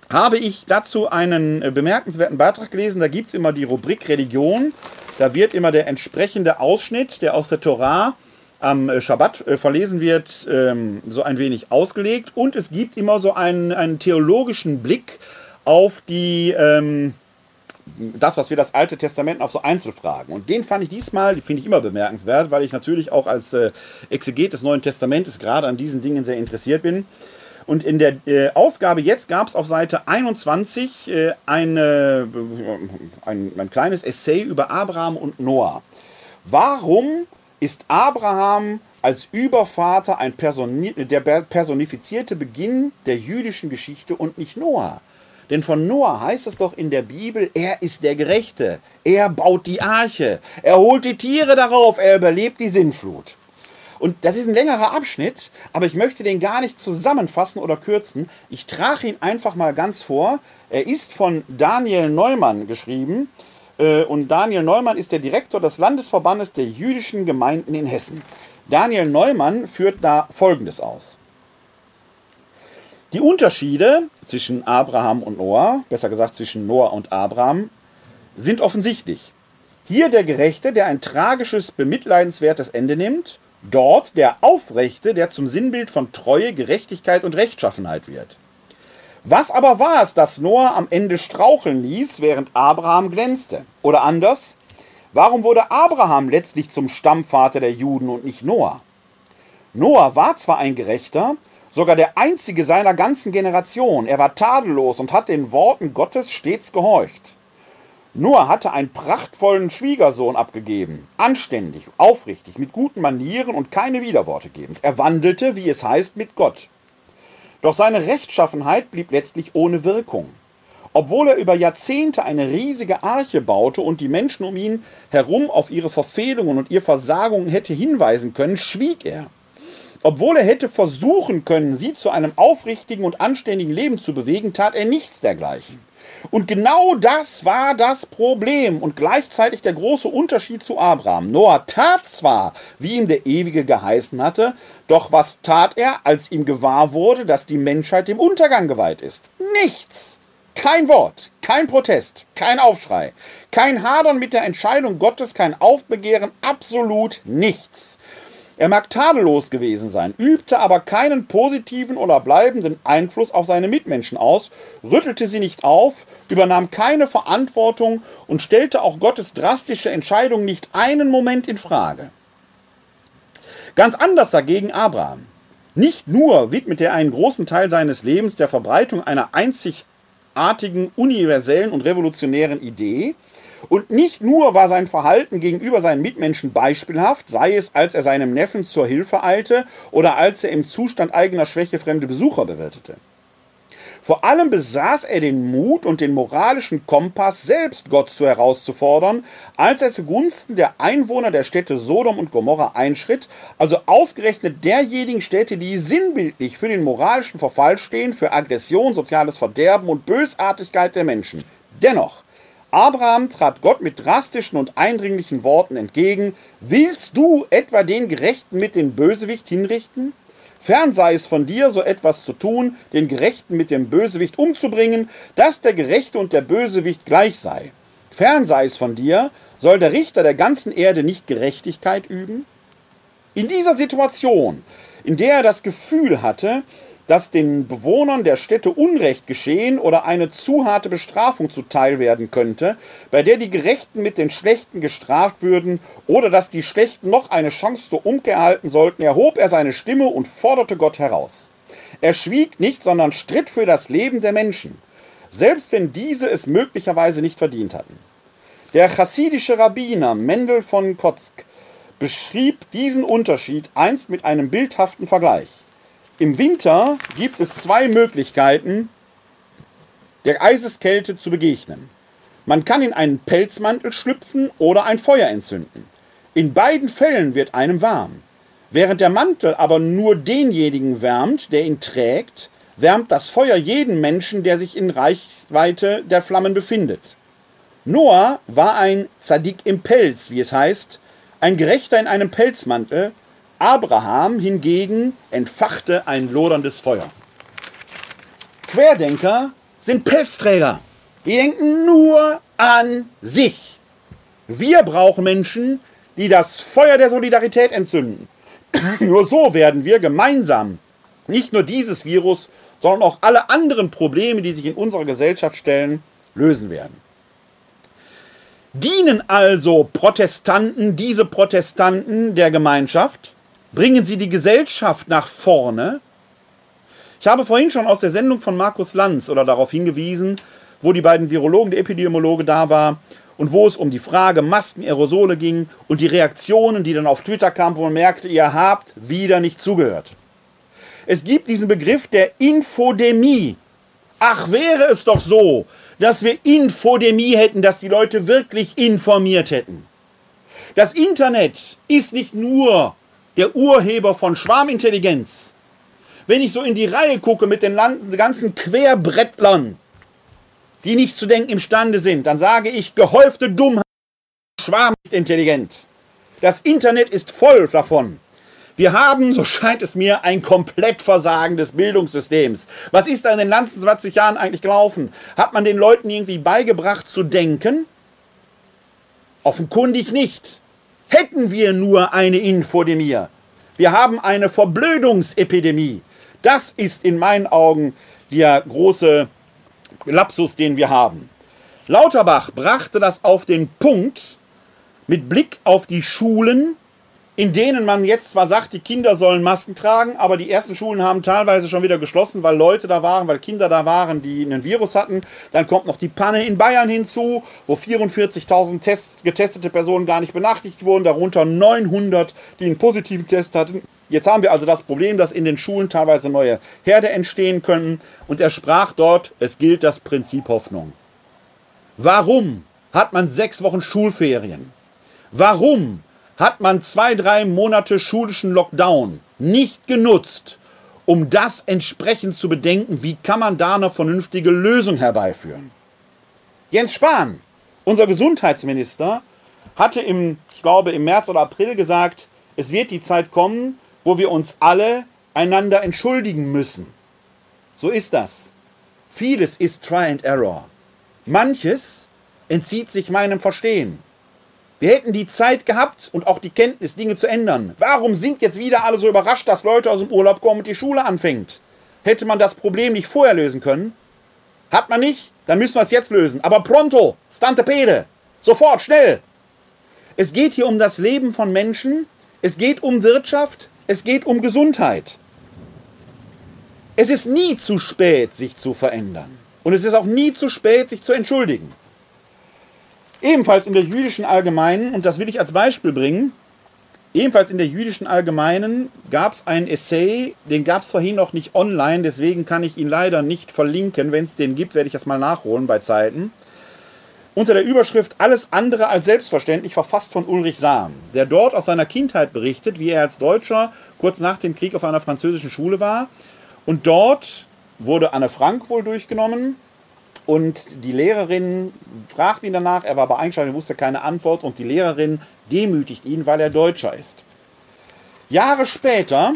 habe ich dazu einen äh, bemerkenswerten Beitrag gelesen. Da gibt es immer die Rubrik Religion. Da wird immer der entsprechende Ausschnitt, der aus der Torah am äh, Schabbat äh, verlesen wird, ähm, so ein wenig ausgelegt. Und es gibt immer so einen, einen theologischen Blick auf die, ähm, das, was wir das Alte Testament auf so Einzelfragen. Und den fand ich diesmal, die finde ich immer bemerkenswert, weil ich natürlich auch als äh, Exeget des Neuen Testamentes gerade an diesen Dingen sehr interessiert bin. Und in der äh, Ausgabe jetzt gab es auf Seite 21 äh, eine, ein, ein kleines Essay über Abraham und Noah. Warum ist Abraham als Übervater ein Personi der personifizierte Beginn der jüdischen Geschichte und nicht Noah. Denn von Noah heißt es doch in der Bibel, er ist der Gerechte, er baut die Arche, er holt die Tiere darauf, er überlebt die Sinnflut. Und das ist ein längerer Abschnitt, aber ich möchte den gar nicht zusammenfassen oder kürzen. Ich trage ihn einfach mal ganz vor. Er ist von Daniel Neumann geschrieben und Daniel Neumann ist der Direktor des Landesverbandes der jüdischen Gemeinden in Hessen. Daniel Neumann führt da Folgendes aus. Die Unterschiede zwischen Abraham und Noah, besser gesagt zwischen Noah und Abraham, sind offensichtlich. Hier der Gerechte, der ein tragisches, bemitleidenswertes Ende nimmt, dort der Aufrechte, der zum Sinnbild von Treue, Gerechtigkeit und Rechtschaffenheit wird. Was aber war es, das Noah am Ende straucheln ließ, während Abraham glänzte? Oder anders, warum wurde Abraham letztlich zum Stammvater der Juden und nicht Noah? Noah war zwar ein Gerechter, sogar der einzige seiner ganzen Generation. Er war tadellos und hat den Worten Gottes stets gehorcht. Noah hatte einen prachtvollen Schwiegersohn abgegeben, anständig, aufrichtig, mit guten Manieren und keine Widerworte gebend. Er wandelte, wie es heißt, mit Gott. Doch seine Rechtschaffenheit blieb letztlich ohne Wirkung. Obwohl er über Jahrzehnte eine riesige Arche baute und die Menschen um ihn herum auf ihre Verfehlungen und ihr Versagungen hätte hinweisen können, schwieg er. Obwohl er hätte versuchen können, sie zu einem aufrichtigen und anständigen Leben zu bewegen, tat er nichts dergleichen. Und genau das war das Problem und gleichzeitig der große Unterschied zu Abraham. Noah tat zwar, wie ihm der Ewige geheißen hatte, doch was tat er, als ihm gewahr wurde, dass die Menschheit dem Untergang geweiht ist? Nichts. Kein Wort, kein Protest, kein Aufschrei, kein Hadern mit der Entscheidung Gottes, kein Aufbegehren, absolut nichts. Er mag tadellos gewesen sein, übte aber keinen positiven oder bleibenden Einfluss auf seine Mitmenschen aus, rüttelte sie nicht auf, übernahm keine Verantwortung und stellte auch Gottes drastische Entscheidung nicht einen Moment in Frage. Ganz anders dagegen Abraham. Nicht nur widmete er einen großen Teil seines Lebens der Verbreitung einer einzigartigen, universellen und revolutionären Idee, und nicht nur war sein Verhalten gegenüber seinen Mitmenschen beispielhaft, sei es, als er seinem Neffen zur Hilfe eilte oder als er im Zustand eigener Schwäche fremde Besucher bewirtete. Vor allem besaß er den Mut und den moralischen Kompass, selbst Gott zu herauszufordern, als er zugunsten der Einwohner der Städte Sodom und Gomorra einschritt, also ausgerechnet derjenigen Städte, die sinnbildlich für den moralischen Verfall stehen, für Aggression, soziales Verderben und Bösartigkeit der Menschen. Dennoch, Abraham trat Gott mit drastischen und eindringlichen Worten entgegen. Willst du etwa den Gerechten mit dem Bösewicht hinrichten? Fern sei es von dir, so etwas zu tun, den Gerechten mit dem Bösewicht umzubringen, dass der Gerechte und der Bösewicht gleich sei. Fern sei es von dir, soll der Richter der ganzen Erde nicht Gerechtigkeit üben? In dieser Situation, in der er das Gefühl hatte, dass den Bewohnern der Städte Unrecht geschehen oder eine zu harte Bestrafung zuteil werden könnte, bei der die Gerechten mit den Schlechten gestraft würden oder dass die Schlechten noch eine Chance zur Umkehr erhalten sollten, erhob er seine Stimme und forderte Gott heraus. Er schwieg nicht, sondern stritt für das Leben der Menschen, selbst wenn diese es möglicherweise nicht verdient hatten. Der chassidische Rabbiner Mendel von Kotzk beschrieb diesen Unterschied einst mit einem bildhaften Vergleich. Im Winter gibt es zwei Möglichkeiten, der Eiseskälte zu begegnen. Man kann in einen Pelzmantel schlüpfen oder ein Feuer entzünden. In beiden Fällen wird einem warm. Während der Mantel aber nur denjenigen wärmt, der ihn trägt, wärmt das Feuer jeden Menschen, der sich in Reichweite der Flammen befindet. Noah war ein Zadik im Pelz, wie es heißt, ein Gerechter in einem Pelzmantel, Abraham hingegen entfachte ein loderndes Feuer. Querdenker sind Pelzträger. Die denken nur an sich. Wir brauchen Menschen, die das Feuer der Solidarität entzünden. nur so werden wir gemeinsam nicht nur dieses Virus, sondern auch alle anderen Probleme, die sich in unserer Gesellschaft stellen, lösen werden. Dienen also Protestanten, diese Protestanten der Gemeinschaft? Bringen Sie die Gesellschaft nach vorne? Ich habe vorhin schon aus der Sendung von Markus Lanz oder darauf hingewiesen, wo die beiden Virologen, der Epidemiologe da war und wo es um die Frage Masken, Aerosole ging und die Reaktionen, die dann auf Twitter kamen, wo man merkte, ihr habt wieder nicht zugehört. Es gibt diesen Begriff der Infodemie. Ach, wäre es doch so, dass wir Infodemie hätten, dass die Leute wirklich informiert hätten. Das Internet ist nicht nur der Urheber von Schwarmintelligenz. Wenn ich so in die Reihe gucke mit den ganzen Querbrettlern, die nicht zu denken imstande sind, dann sage ich gehäufte Dummheit, Schwarm nicht intelligent. Das Internet ist voll davon. Wir haben, so scheint es mir, ein Komplettversagen des Bildungssystems. Was ist da in den letzten 20 Jahren eigentlich gelaufen? Hat man den Leuten irgendwie beigebracht zu denken? Offenkundig nicht. Hätten wir nur eine Infodemie. Wir haben eine Verblödungsepidemie. Das ist in meinen Augen der große Lapsus, den wir haben. Lauterbach brachte das auf den Punkt mit Blick auf die Schulen, in denen man jetzt zwar sagt, die Kinder sollen Masken tragen, aber die ersten Schulen haben teilweise schon wieder geschlossen, weil Leute da waren, weil Kinder da waren, die einen Virus hatten. Dann kommt noch die Panne in Bayern hinzu, wo 44.000 getestete Personen gar nicht benachrichtigt wurden, darunter 900, die einen positiven Test hatten. Jetzt haben wir also das Problem, dass in den Schulen teilweise neue Herde entstehen können. Und er sprach dort, es gilt das Prinzip Hoffnung. Warum hat man sechs Wochen Schulferien? Warum hat man zwei, drei Monate schulischen Lockdown nicht genutzt, um das entsprechend zu bedenken, wie kann man da eine vernünftige Lösung herbeiführen. Jens Spahn, unser Gesundheitsminister, hatte im, ich glaube, im März oder April gesagt, es wird die Zeit kommen, wo wir uns alle einander entschuldigen müssen. So ist das. Vieles ist Try and Error. Manches entzieht sich meinem Verstehen. Wir hätten die Zeit gehabt und auch die Kenntnis, Dinge zu ändern. Warum sind jetzt wieder alle so überrascht, dass Leute aus dem Urlaub kommen und die Schule anfängt? Hätte man das Problem nicht vorher lösen können? Hat man nicht? Dann müssen wir es jetzt lösen. Aber pronto, stante pede, sofort, schnell. Es geht hier um das Leben von Menschen, es geht um Wirtschaft, es geht um Gesundheit. Es ist nie zu spät, sich zu verändern. Und es ist auch nie zu spät, sich zu entschuldigen. Ebenfalls in der jüdischen Allgemeinen, und das will ich als Beispiel bringen, ebenfalls in der jüdischen Allgemeinen gab es einen Essay, den gab es vorhin noch nicht online, deswegen kann ich ihn leider nicht verlinken. Wenn es den gibt, werde ich das mal nachholen bei Zeiten. Unter der Überschrift Alles andere als selbstverständlich, verfasst von Ulrich Sahm, der dort aus seiner Kindheit berichtet, wie er als Deutscher kurz nach dem Krieg auf einer französischen Schule war. Und dort wurde Anne Frank wohl durchgenommen, und die Lehrerin fragt ihn danach, er war aber eingeschaltet, wusste keine Antwort und die Lehrerin demütigt ihn, weil er Deutscher ist. Jahre später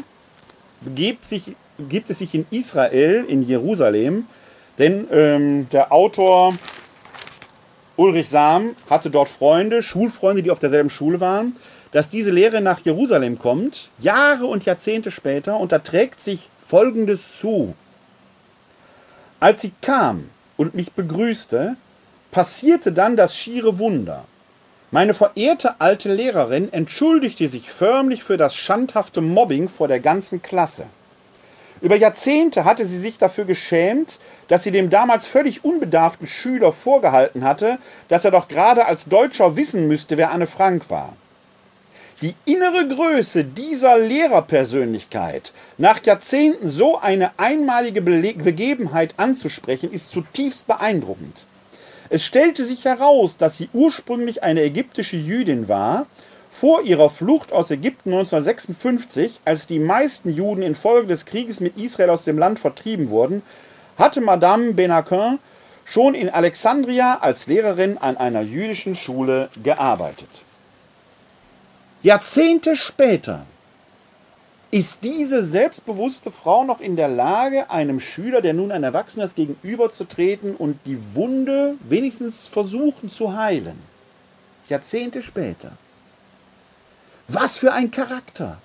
gibt, sich, gibt es sich in Israel, in Jerusalem, denn ähm, der Autor Ulrich Sam hatte dort Freunde, Schulfreunde, die auf derselben Schule waren, dass diese Lehrerin nach Jerusalem kommt, Jahre und Jahrzehnte später, und da trägt sich Folgendes zu. Als sie kam, und mich begrüßte, passierte dann das schiere Wunder. Meine verehrte alte Lehrerin entschuldigte sich förmlich für das schandhafte Mobbing vor der ganzen Klasse. Über Jahrzehnte hatte sie sich dafür geschämt, dass sie dem damals völlig unbedarften Schüler vorgehalten hatte, dass er doch gerade als Deutscher wissen müsste, wer Anne Frank war. Die innere Größe dieser Lehrerpersönlichkeit, nach Jahrzehnten so eine einmalige Begebenheit anzusprechen, ist zutiefst beeindruckend. Es stellte sich heraus, dass sie ursprünglich eine ägyptische Jüdin war, vor ihrer Flucht aus Ägypten 1956, als die meisten Juden infolge des Krieges mit Israel aus dem Land vertrieben wurden, hatte Madame Benakin schon in Alexandria als Lehrerin an einer jüdischen Schule gearbeitet. Jahrzehnte später ist diese selbstbewusste Frau noch in der Lage, einem Schüler, der nun ein Erwachsener ist, gegenüberzutreten und die Wunde wenigstens versuchen zu heilen. Jahrzehnte später. Was für ein Charakter.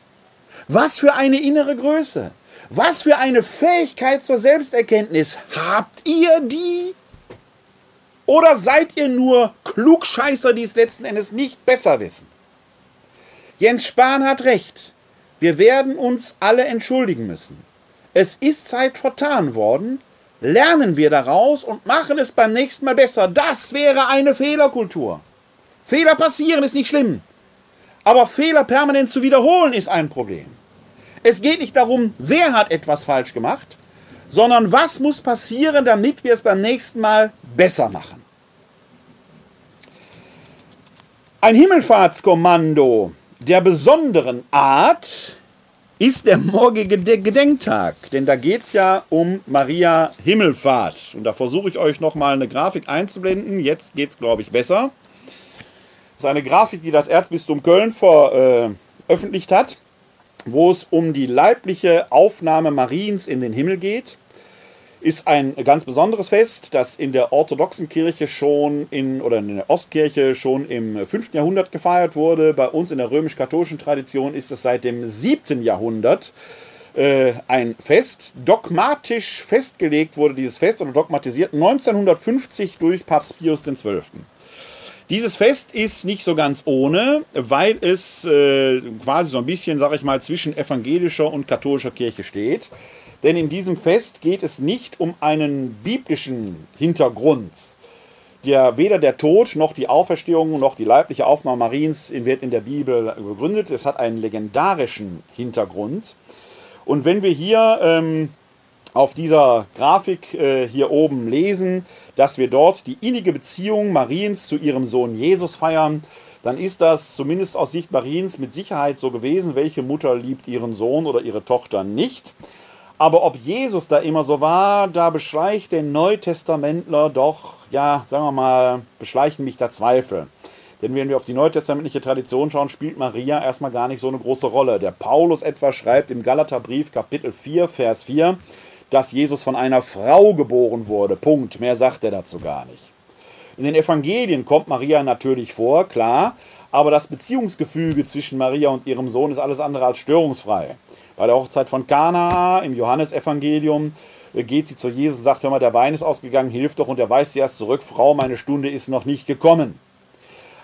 Was für eine innere Größe. Was für eine Fähigkeit zur Selbsterkenntnis. Habt ihr die? Oder seid ihr nur Klugscheißer, die es letzten Endes nicht besser wissen? Jens Spahn hat recht. Wir werden uns alle entschuldigen müssen. Es ist Zeit vertan worden. Lernen wir daraus und machen es beim nächsten Mal besser. Das wäre eine Fehlerkultur. Fehler passieren ist nicht schlimm. Aber Fehler permanent zu wiederholen ist ein Problem. Es geht nicht darum, wer hat etwas falsch gemacht, sondern was muss passieren, damit wir es beim nächsten Mal besser machen. Ein Himmelfahrtskommando der besonderen Art ist der morgige Gedenktag, denn da geht es ja um Maria Himmelfahrt. Und da versuche ich euch nochmal eine Grafik einzublenden. Jetzt geht es, glaube ich, besser. Das ist eine Grafik, die das Erzbistum Köln veröffentlicht hat, wo es um die leibliche Aufnahme Mariens in den Himmel geht ist ein ganz besonderes Fest, das in der orthodoxen Kirche schon in oder in der Ostkirche schon im 5. Jahrhundert gefeiert wurde. Bei uns in der römisch-katholischen Tradition ist es seit dem 7. Jahrhundert äh, ein Fest. Dogmatisch festgelegt wurde dieses Fest oder dogmatisiert 1950 durch Papst Pius XII. Dieses Fest ist nicht so ganz ohne, weil es äh, quasi so ein bisschen, sag ich mal, zwischen evangelischer und katholischer Kirche steht. Denn in diesem Fest geht es nicht um einen biblischen Hintergrund. Der, weder der Tod noch die Auferstehung noch die leibliche Aufnahme Mariens wird in der Bibel begründet. Es hat einen legendarischen Hintergrund. Und wenn wir hier ähm, auf dieser Grafik äh, hier oben lesen, dass wir dort die innige Beziehung Mariens zu ihrem Sohn Jesus feiern, dann ist das zumindest aus Sicht Mariens mit Sicherheit so gewesen. Welche Mutter liebt ihren Sohn oder ihre Tochter nicht? Aber ob Jesus da immer so war, da beschleicht der Neutestamentler doch, ja, sagen wir mal, beschleichen mich da Zweifel. Denn wenn wir auf die neutestamentliche Tradition schauen, spielt Maria erstmal gar nicht so eine große Rolle. Der Paulus etwa schreibt im Galaterbrief Kapitel 4, Vers 4, dass Jesus von einer Frau geboren wurde. Punkt. Mehr sagt er dazu gar nicht. In den Evangelien kommt Maria natürlich vor, klar, aber das Beziehungsgefüge zwischen Maria und ihrem Sohn ist alles andere als störungsfrei. Bei der Hochzeit von Kana im Johannesevangelium geht sie zu Jesus und sagt, hör mal, der Wein ist ausgegangen, hilf doch. Und er weist sie erst zurück, Frau, meine Stunde ist noch nicht gekommen.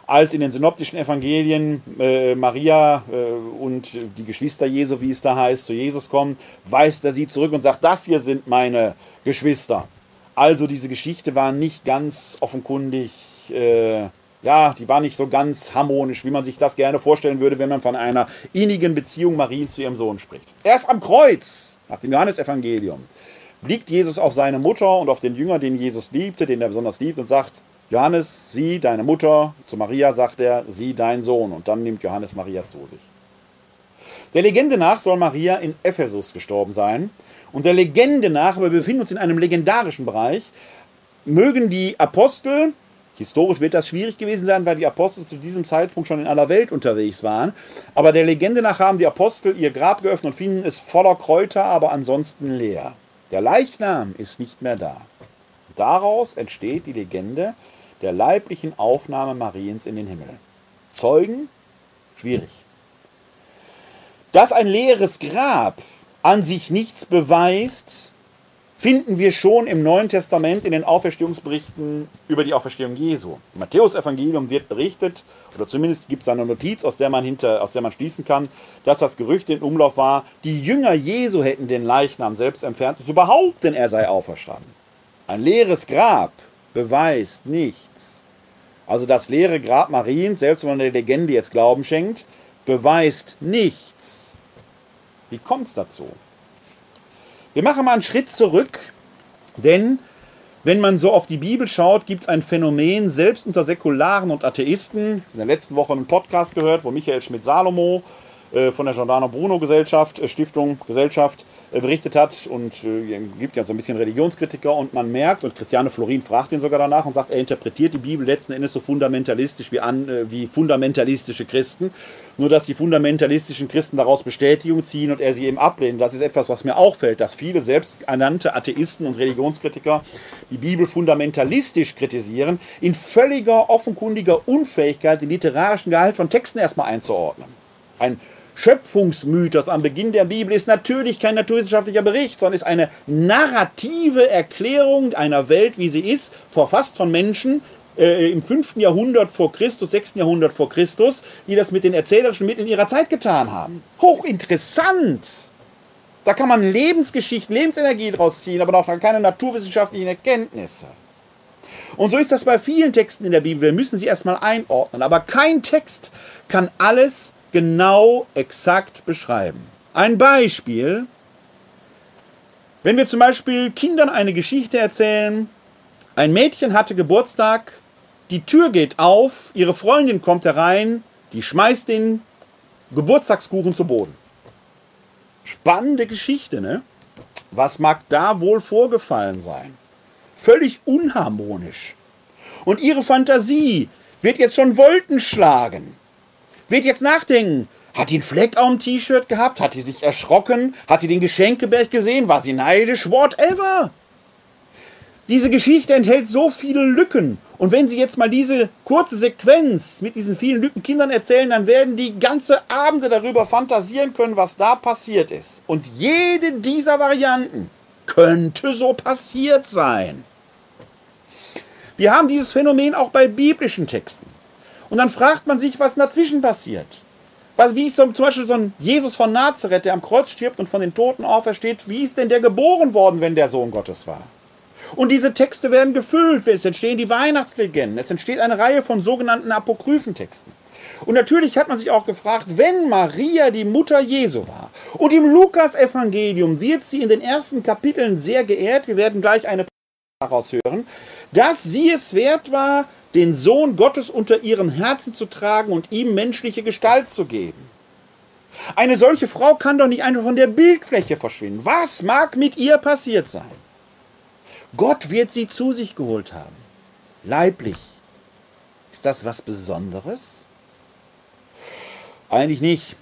Als in den synoptischen Evangelien äh, Maria äh, und die Geschwister Jesu, wie es da heißt, zu Jesus kommen, weist er sie zurück und sagt, das hier sind meine Geschwister. Also diese Geschichte war nicht ganz offenkundig, äh, ja, die war nicht so ganz harmonisch, wie man sich das gerne vorstellen würde, wenn man von einer innigen Beziehung Marien zu ihrem Sohn spricht. Erst am Kreuz, nach dem Johannesevangelium, blickt Jesus auf seine Mutter und auf den Jünger, den Jesus liebte, den er besonders liebt, und sagt, Johannes, sieh deine Mutter, zu Maria sagt er, sieh dein Sohn. Und dann nimmt Johannes Maria zu sich. Der Legende nach soll Maria in Ephesus gestorben sein. Und der Legende nach, wir befinden uns in einem legendarischen Bereich, mögen die Apostel, historisch wird das schwierig gewesen sein, weil die Apostel zu diesem Zeitpunkt schon in aller Welt unterwegs waren, aber der Legende nach haben die Apostel ihr Grab geöffnet und finden es voller Kräuter, aber ansonsten leer. Der Leichnam ist nicht mehr da. Daraus entsteht die Legende der leiblichen Aufnahme Mariens in den Himmel. Zeugen? Schwierig. Dass ein leeres Grab an sich nichts beweist, finden wir schon im Neuen Testament in den Auferstehungsberichten über die Auferstehung Jesu. Im Matthäus-Evangelium wird berichtet, oder zumindest gibt es eine Notiz, aus der, man hinter, aus der man schließen kann, dass das Gerücht in Umlauf war, die Jünger Jesu hätten den Leichnam selbst entfernt, zu behaupten, er sei auferstanden. Ein leeres Grab beweist nichts. Also das leere Grab Mariens, selbst wenn man der Legende jetzt Glauben schenkt, beweist nichts. Wie kommt es dazu? Wir machen mal einen Schritt zurück, denn wenn man so auf die Bibel schaut, gibt es ein Phänomen, selbst unter Säkularen und Atheisten. In der letzten Woche einen Podcast gehört, wo Michael Schmidt-Salomo von der Giordano Bruno Gesellschaft, äh, Stiftung, Gesellschaft äh, berichtet hat und gibt ja so ein bisschen Religionskritiker und man merkt, und Christiane Florin fragt ihn sogar danach und sagt, er interpretiert die Bibel letzten Endes so fundamentalistisch wie, an, wie fundamentalistische Christen, nur dass die fundamentalistischen Christen daraus Bestätigung ziehen und er sie eben ablehnt. Das ist etwas, was mir auffällt, dass viele selbsternannte Atheisten und Religionskritiker die Bibel fundamentalistisch kritisieren, in völliger offenkundiger Unfähigkeit, den literarischen Gehalt von Texten erstmal einzuordnen. Ein Schöpfungsmythos am Beginn der Bibel ist natürlich kein naturwissenschaftlicher Bericht, sondern ist eine narrative Erklärung einer Welt, wie sie ist, verfasst von Menschen äh, im 5. Jahrhundert vor Christus, 6. Jahrhundert vor Christus, die das mit den erzählerischen Mitteln ihrer Zeit getan haben. Hochinteressant! Da kann man Lebensgeschichte, Lebensenergie draus ziehen, aber noch keine naturwissenschaftlichen Erkenntnisse. Und so ist das bei vielen Texten in der Bibel. Wir müssen sie erstmal einordnen. Aber kein Text kann alles genau exakt beschreiben. Ein Beispiel, wenn wir zum Beispiel Kindern eine Geschichte erzählen, ein Mädchen hatte Geburtstag, die Tür geht auf, ihre Freundin kommt herein, die schmeißt den Geburtstagskuchen zu Boden. Spannende Geschichte, ne? Was mag da wohl vorgefallen sein? Völlig unharmonisch. Und ihre Fantasie wird jetzt schon Wolken schlagen wird jetzt nachdenken. Hat die einen Fleck auf dem T-Shirt gehabt? Hat die sich erschrocken? Hat sie den Geschenkeberg gesehen? War sie neidisch? Whatever. Diese Geschichte enthält so viele Lücken. Und wenn Sie jetzt mal diese kurze Sequenz mit diesen vielen Lücken Kindern erzählen, dann werden die ganze Abende darüber fantasieren können, was da passiert ist. Und jede dieser Varianten könnte so passiert sein. Wir haben dieses Phänomen auch bei biblischen Texten. Und dann fragt man sich, was dazwischen passiert. Was, wie ist so, zum Beispiel so ein Jesus von Nazareth, der am Kreuz stirbt und von den Toten aufersteht, wie ist denn der geboren worden, wenn der Sohn Gottes war? Und diese Texte werden gefüllt, es entstehen die Weihnachtslegenden, es entsteht eine Reihe von sogenannten Apokryphentexten. Und natürlich hat man sich auch gefragt, wenn Maria die Mutter Jesu war und im Lukas-Evangelium wird sie in den ersten Kapiteln sehr geehrt, wir werden gleich eine daraus hören, dass sie es wert war, den Sohn Gottes unter ihrem Herzen zu tragen und ihm menschliche Gestalt zu geben. Eine solche Frau kann doch nicht einfach von der Bildfläche verschwinden. Was mag mit ihr passiert sein? Gott wird sie zu sich geholt haben. Leiblich. Ist das was Besonderes? Eigentlich nicht.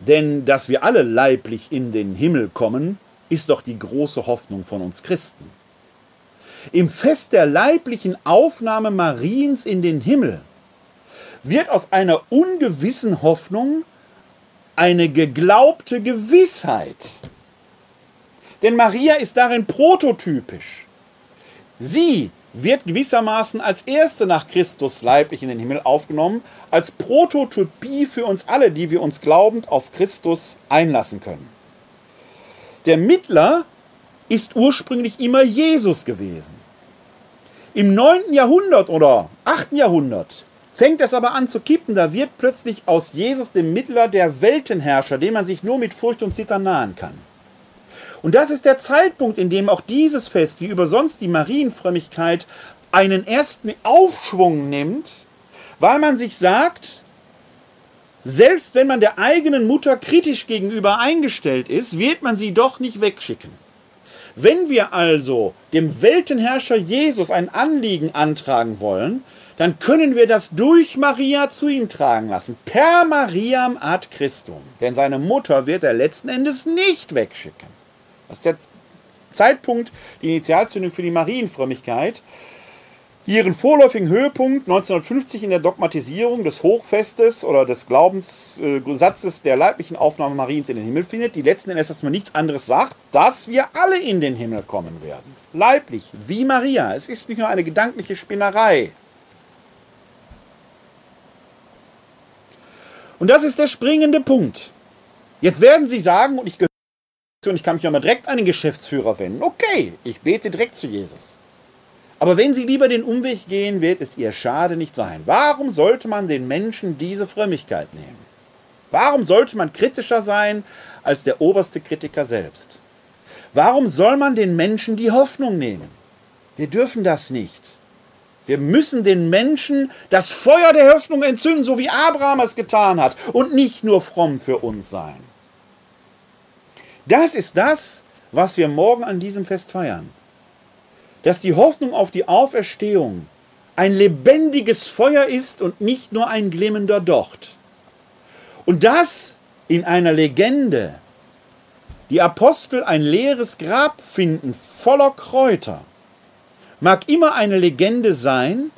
Denn dass wir alle leiblich in den Himmel kommen, ist doch die große Hoffnung von uns Christen. Im Fest der leiblichen Aufnahme Mariens in den Himmel wird aus einer ungewissen Hoffnung eine geglaubte Gewissheit. Denn Maria ist darin prototypisch. Sie wird gewissermaßen als erste nach Christus leiblich in den Himmel aufgenommen, als Prototypie für uns alle, die wir uns glaubend auf Christus einlassen können. Der Mittler ist ursprünglich immer Jesus gewesen. Im 9. Jahrhundert oder 8. Jahrhundert fängt es aber an zu kippen. Da wird plötzlich aus Jesus dem Mittler der Weltenherrscher, dem man sich nur mit Furcht und Zittern nahen kann. Und das ist der Zeitpunkt, in dem auch dieses Fest, wie über sonst die Marienfrömmigkeit, einen ersten Aufschwung nimmt, weil man sich sagt, selbst wenn man der eigenen Mutter kritisch gegenüber eingestellt ist, wird man sie doch nicht wegschicken. Wenn wir also dem Weltenherrscher Jesus ein Anliegen antragen wollen, dann können wir das durch Maria zu ihm tragen lassen. Per Mariam ad Christum. Denn seine Mutter wird er letzten Endes nicht wegschicken. Das ist der Zeitpunkt, die Initialzündung für die Marienfrömmigkeit. Ihren vorläufigen Höhepunkt 1950 in der Dogmatisierung des Hochfestes oder des Glaubenssatzes äh, der leiblichen Aufnahme Mariens in den Himmel findet, die letzten Endes dass man nichts anderes sagt, dass wir alle in den Himmel kommen werden. Leiblich, wie Maria. Es ist nicht nur eine gedankliche Spinnerei. Und das ist der springende Punkt. Jetzt werden Sie sagen, und ich gehöre und ich kann mich ja mal direkt an den Geschäftsführer wenden. Okay, ich bete direkt zu Jesus. Aber wenn Sie lieber den Umweg gehen, wird es Ihr Schade nicht sein. Warum sollte man den Menschen diese Frömmigkeit nehmen? Warum sollte man kritischer sein als der oberste Kritiker selbst? Warum soll man den Menschen die Hoffnung nehmen? Wir dürfen das nicht. Wir müssen den Menschen das Feuer der Hoffnung entzünden, so wie Abraham es getan hat, und nicht nur fromm für uns sein. Das ist das, was wir morgen an diesem Fest feiern. Dass die Hoffnung auf die Auferstehung ein lebendiges Feuer ist und nicht nur ein glimmender Docht. Und das in einer Legende. Die Apostel ein leeres Grab finden voller Kräuter. Mag immer eine Legende sein,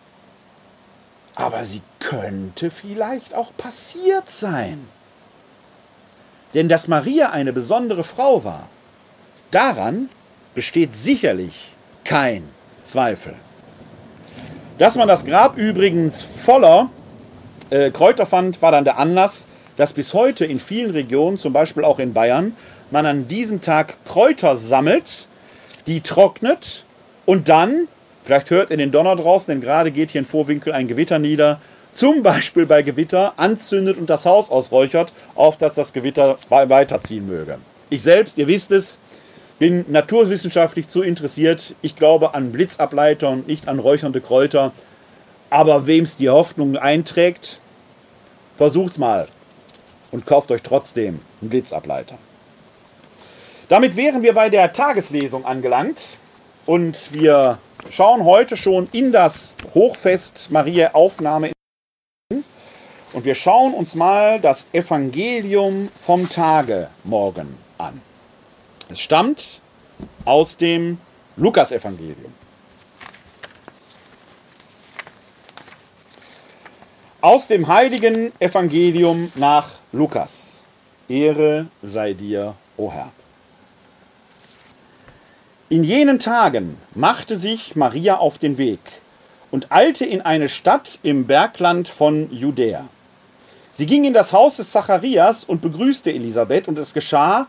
aber sie könnte vielleicht auch passiert sein. Denn dass Maria eine besondere Frau war, daran besteht sicherlich kein Zweifel. Dass man das Grab übrigens voller äh, Kräuter fand, war dann der Anlass, dass bis heute in vielen Regionen, zum Beispiel auch in Bayern, man an diesem Tag Kräuter sammelt, die trocknet und dann, vielleicht hört ihr den Donner draußen, denn gerade geht hier in Vorwinkel ein Gewitter nieder, zum Beispiel bei Gewitter anzündet und das Haus ausräuchert, auf dass das Gewitter weiterziehen möge. Ich selbst, ihr wisst es, bin naturwissenschaftlich zu interessiert. Ich glaube an Blitzableiter und nicht an räuchernde Kräuter. Aber wem es die Hoffnung einträgt, versucht's mal und kauft euch trotzdem einen Blitzableiter. Damit wären wir bei der Tageslesung angelangt und wir schauen heute schon in das Hochfest Maria Aufnahme und wir schauen uns mal das Evangelium vom Tage morgen an. Es stammt aus dem Lukasevangelium. Aus dem heiligen Evangelium nach Lukas. Ehre sei dir, o Herr. In jenen Tagen machte sich Maria auf den Weg und eilte in eine Stadt im Bergland von Judäa. Sie ging in das Haus des Zacharias und begrüßte Elisabeth, und es geschah,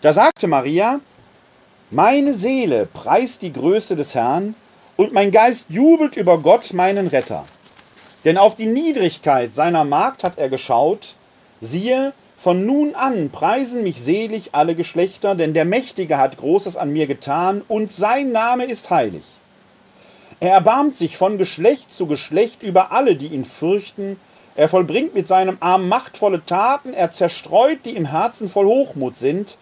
Da sagte Maria, meine Seele preist die Größe des Herrn, und mein Geist jubelt über Gott, meinen Retter. Denn auf die Niedrigkeit seiner Magd hat er geschaut, siehe, Von nun an preisen mich selig alle Geschlechter, denn der Mächtige hat Großes an mir getan, und sein Name ist heilig. Er erbarmt sich von Geschlecht zu Geschlecht über alle, die ihn fürchten. Er vollbringt mit seinem Arm machtvolle Taten, er zerstreut, die im Herzen voll Hochmut sind.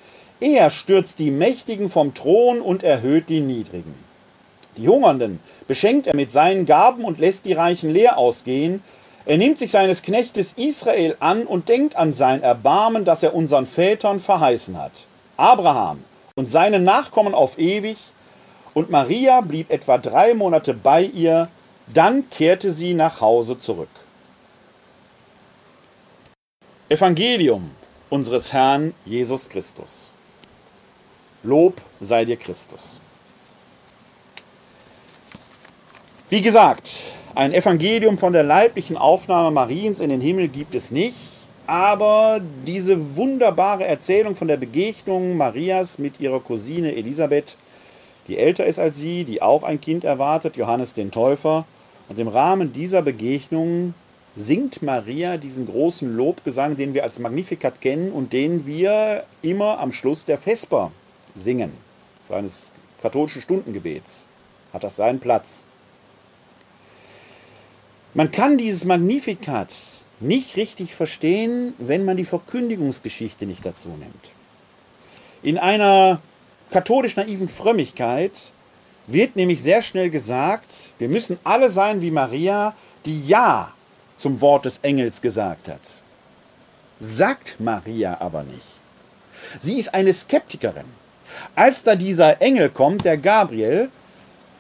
Er stürzt die Mächtigen vom Thron und erhöht die Niedrigen. Die Hungernden beschenkt er mit seinen Gaben und lässt die Reichen leer ausgehen. Er nimmt sich seines Knechtes Israel an und denkt an sein Erbarmen, das er unseren Vätern verheißen hat. Abraham und seine Nachkommen auf ewig. Und Maria blieb etwa drei Monate bei ihr, dann kehrte sie nach Hause zurück. Evangelium unseres Herrn Jesus Christus. Lob sei dir Christus. Wie gesagt, ein Evangelium von der leiblichen Aufnahme Mariens in den Himmel gibt es nicht, aber diese wunderbare Erzählung von der Begegnung Marias mit ihrer Cousine Elisabeth, die älter ist als sie, die auch ein Kind erwartet, Johannes den Täufer, und im Rahmen dieser Begegnung singt Maria diesen großen Lobgesang, den wir als Magnificat kennen und den wir immer am Schluss der Vesper singen, seines katholischen Stundengebets. Hat das seinen Platz. Man kann dieses Magnificat nicht richtig verstehen, wenn man die Verkündigungsgeschichte nicht dazu nimmt. In einer katholisch naiven Frömmigkeit wird nämlich sehr schnell gesagt, wir müssen alle sein wie Maria, die Ja zum Wort des Engels gesagt hat. Sagt Maria aber nicht. Sie ist eine Skeptikerin. Als da dieser Engel kommt, der Gabriel,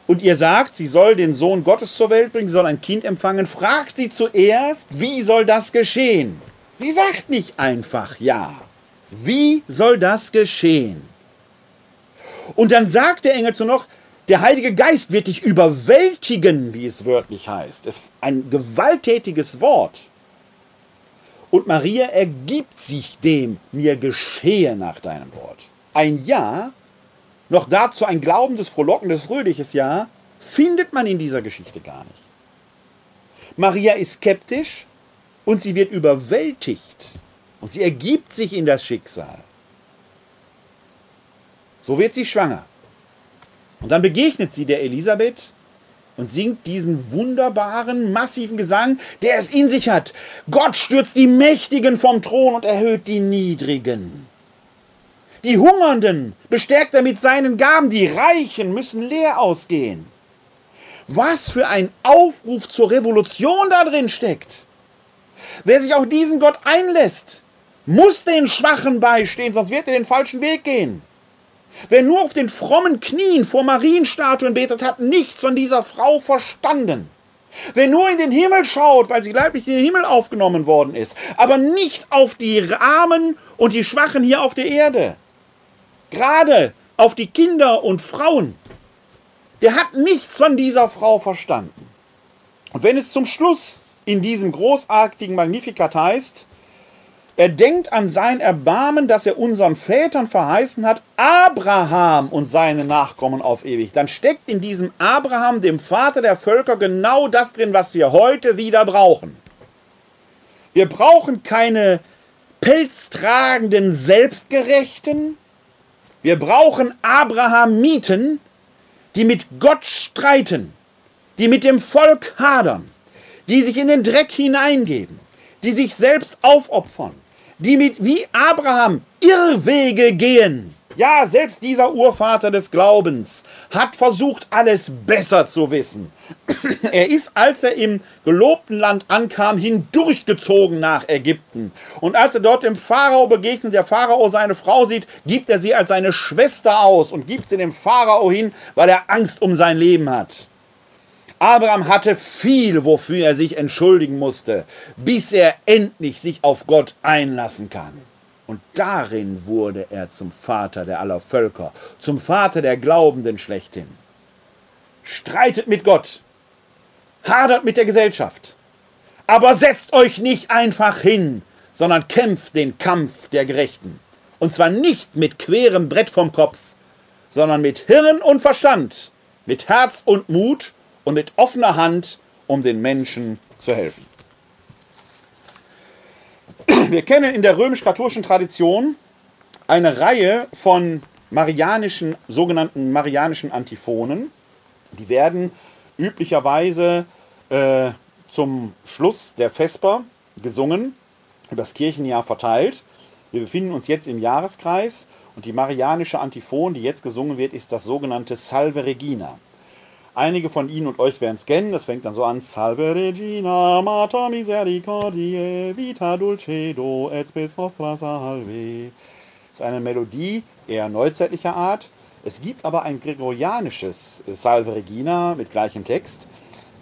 und ihr sagt, sie soll den Sohn Gottes zur Welt bringen, sie soll ein Kind empfangen, fragt sie zuerst, wie soll das geschehen? Sie sagt nicht einfach ja. Wie soll das geschehen? Und dann sagt der Engel zu noch, der Heilige Geist wird dich überwältigen, wie es wörtlich heißt. Es ist ein gewalttätiges Wort. Und Maria ergibt sich dem, mir geschehe nach deinem Wort. Ein Ja noch dazu ein glaubendes, frohlockendes, fröhliches Ja, findet man in dieser Geschichte gar nicht. Maria ist skeptisch und sie wird überwältigt und sie ergibt sich in das Schicksal. So wird sie schwanger. Und dann begegnet sie der Elisabeth und singt diesen wunderbaren, massiven Gesang, der es in sich hat. Gott stürzt die Mächtigen vom Thron und erhöht die Niedrigen. Die Hungernden bestärkt er mit seinen Gaben, die Reichen müssen leer ausgehen. Was für ein Aufruf zur Revolution da drin steckt. Wer sich auf diesen Gott einlässt, muss den Schwachen beistehen, sonst wird er den falschen Weg gehen. Wer nur auf den frommen Knien vor Marienstatuen betet, hat nichts von dieser Frau verstanden. Wer nur in den Himmel schaut, weil sie leiblich in den Himmel aufgenommen worden ist, aber nicht auf die Armen und die Schwachen hier auf der Erde, gerade auf die Kinder und Frauen, der hat nichts von dieser Frau verstanden. Und wenn es zum Schluss in diesem großartigen Magnificat heißt, er denkt an sein Erbarmen, das er unseren Vätern verheißen hat, Abraham und seine Nachkommen auf ewig. Dann steckt in diesem Abraham, dem Vater der Völker, genau das drin, was wir heute wieder brauchen. Wir brauchen keine pelztragenden Selbstgerechten, wir brauchen Abrahamiten, die mit Gott streiten, die mit dem Volk hadern, die sich in den Dreck hineingeben, die sich selbst aufopfern, die mit wie Abraham Irrwege gehen, ja, selbst dieser Urvater des Glaubens hat versucht, alles besser zu wissen. Er ist, als er im gelobten Land ankam, hindurchgezogen nach Ägypten. Und als er dort dem Pharao begegnet, der Pharao seine Frau sieht, gibt er sie als seine Schwester aus und gibt sie dem Pharao hin, weil er Angst um sein Leben hat. Abraham hatte viel, wofür er sich entschuldigen musste, bis er endlich sich auf Gott einlassen kann. Und darin wurde er zum Vater der aller Völker, zum Vater der Glaubenden schlechthin. Streitet mit Gott, hadert mit der Gesellschaft, aber setzt euch nicht einfach hin, sondern kämpft den Kampf der Gerechten. Und zwar nicht mit querem Brett vom Kopf, sondern mit Hirn und Verstand, mit Herz und Mut und mit offener Hand, um den Menschen zu helfen. Wir kennen in der römisch-katholischen Tradition eine Reihe von marianischen, sogenannten marianischen Antiphonen. Die werden üblicherweise äh, zum Schluss der Vesper gesungen, das Kirchenjahr verteilt. Wir befinden uns jetzt im Jahreskreis und die marianische Antiphon, die jetzt gesungen wird, ist das sogenannte Salve Regina. Einige von Ihnen und euch werden es kennen. Das fängt dann so an: Salve Regina, Mater Misericordiae, Vita Dulcedo, et spes nostra salve. Das ist eine Melodie eher neuzeitlicher Art. Es gibt aber ein gregorianisches Salve Regina mit gleichem Text,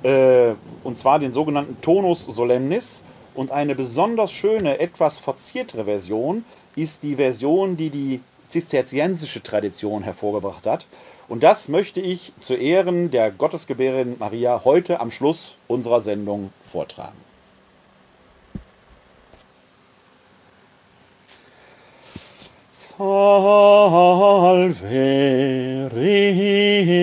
äh, und zwar den sogenannten Tonus Solemnis. Und eine besonders schöne, etwas verziertere Version ist die Version, die die zisterziensische Tradition hervorgebracht hat. Und das möchte ich zu Ehren der Gottesgebärin Maria heute am Schluss unserer Sendung vortragen. Salve Regina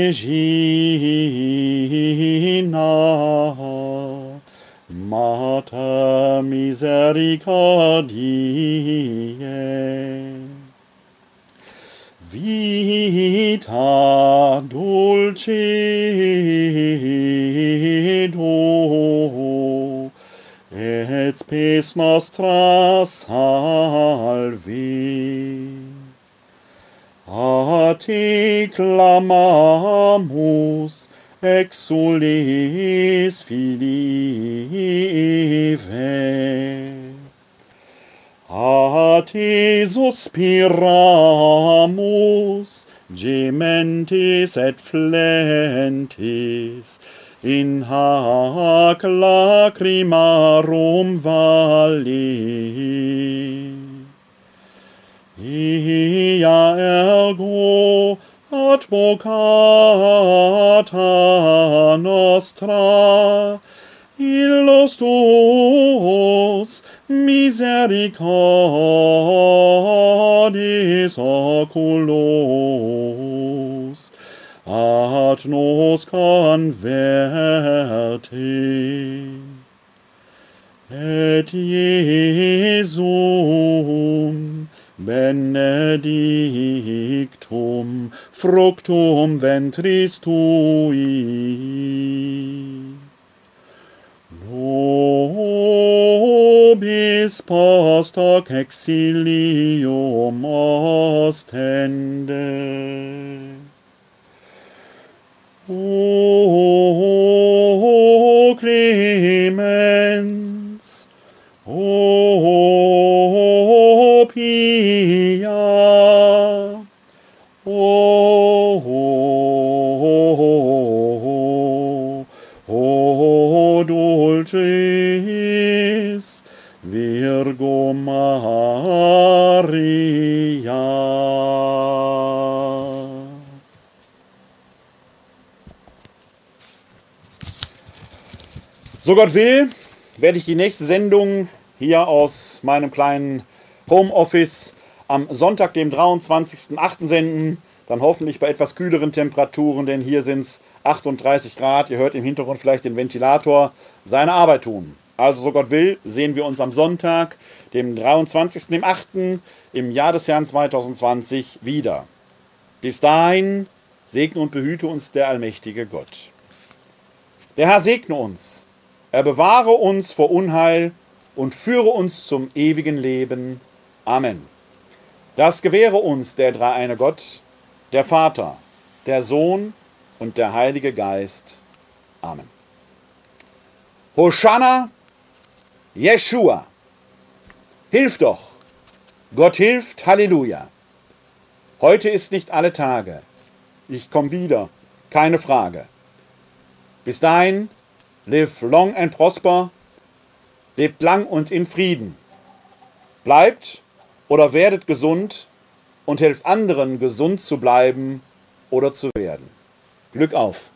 Mater Misericordiae vita dulcedo et spes nostra salve a te clamamus exules filii A te suspiramus, gementis et flentis, in hac lacrimarum vali. Ia ergo advocata nostra, illos tuos, misericordis oculos ad nos converte et Iesum benedictum fructum ventris tui. Post hoc exilium ostende. O oh, clemens, O pia, oh, O dulcis Virgo Maria. So Gott will, werde ich die nächste Sendung hier aus meinem kleinen Homeoffice am Sonntag, dem 23.08. senden. Dann hoffentlich bei etwas kühleren Temperaturen, denn hier sind es 38 Grad. Ihr hört im Hintergrund vielleicht den Ventilator seine Arbeit tun. Also, so Gott will, sehen wir uns am Sonntag, dem 23.08. im Jahr des Herrn 2020 wieder. Bis dahin segne und behüte uns der allmächtige Gott. Der Herr segne uns, er bewahre uns vor Unheil und führe uns zum ewigen Leben. Amen. Das gewähre uns der dreieine Gott, der Vater, der Sohn und der Heilige Geist. Amen. Hosanna, Jeshua. Hilf doch. Gott hilft, Halleluja. Heute ist nicht alle Tage. Ich komme wieder, keine Frage. Bis dahin, live long and prosper, lebt lang und in Frieden. Bleibt oder werdet gesund und helft anderen, gesund zu bleiben oder zu werden. Glück auf!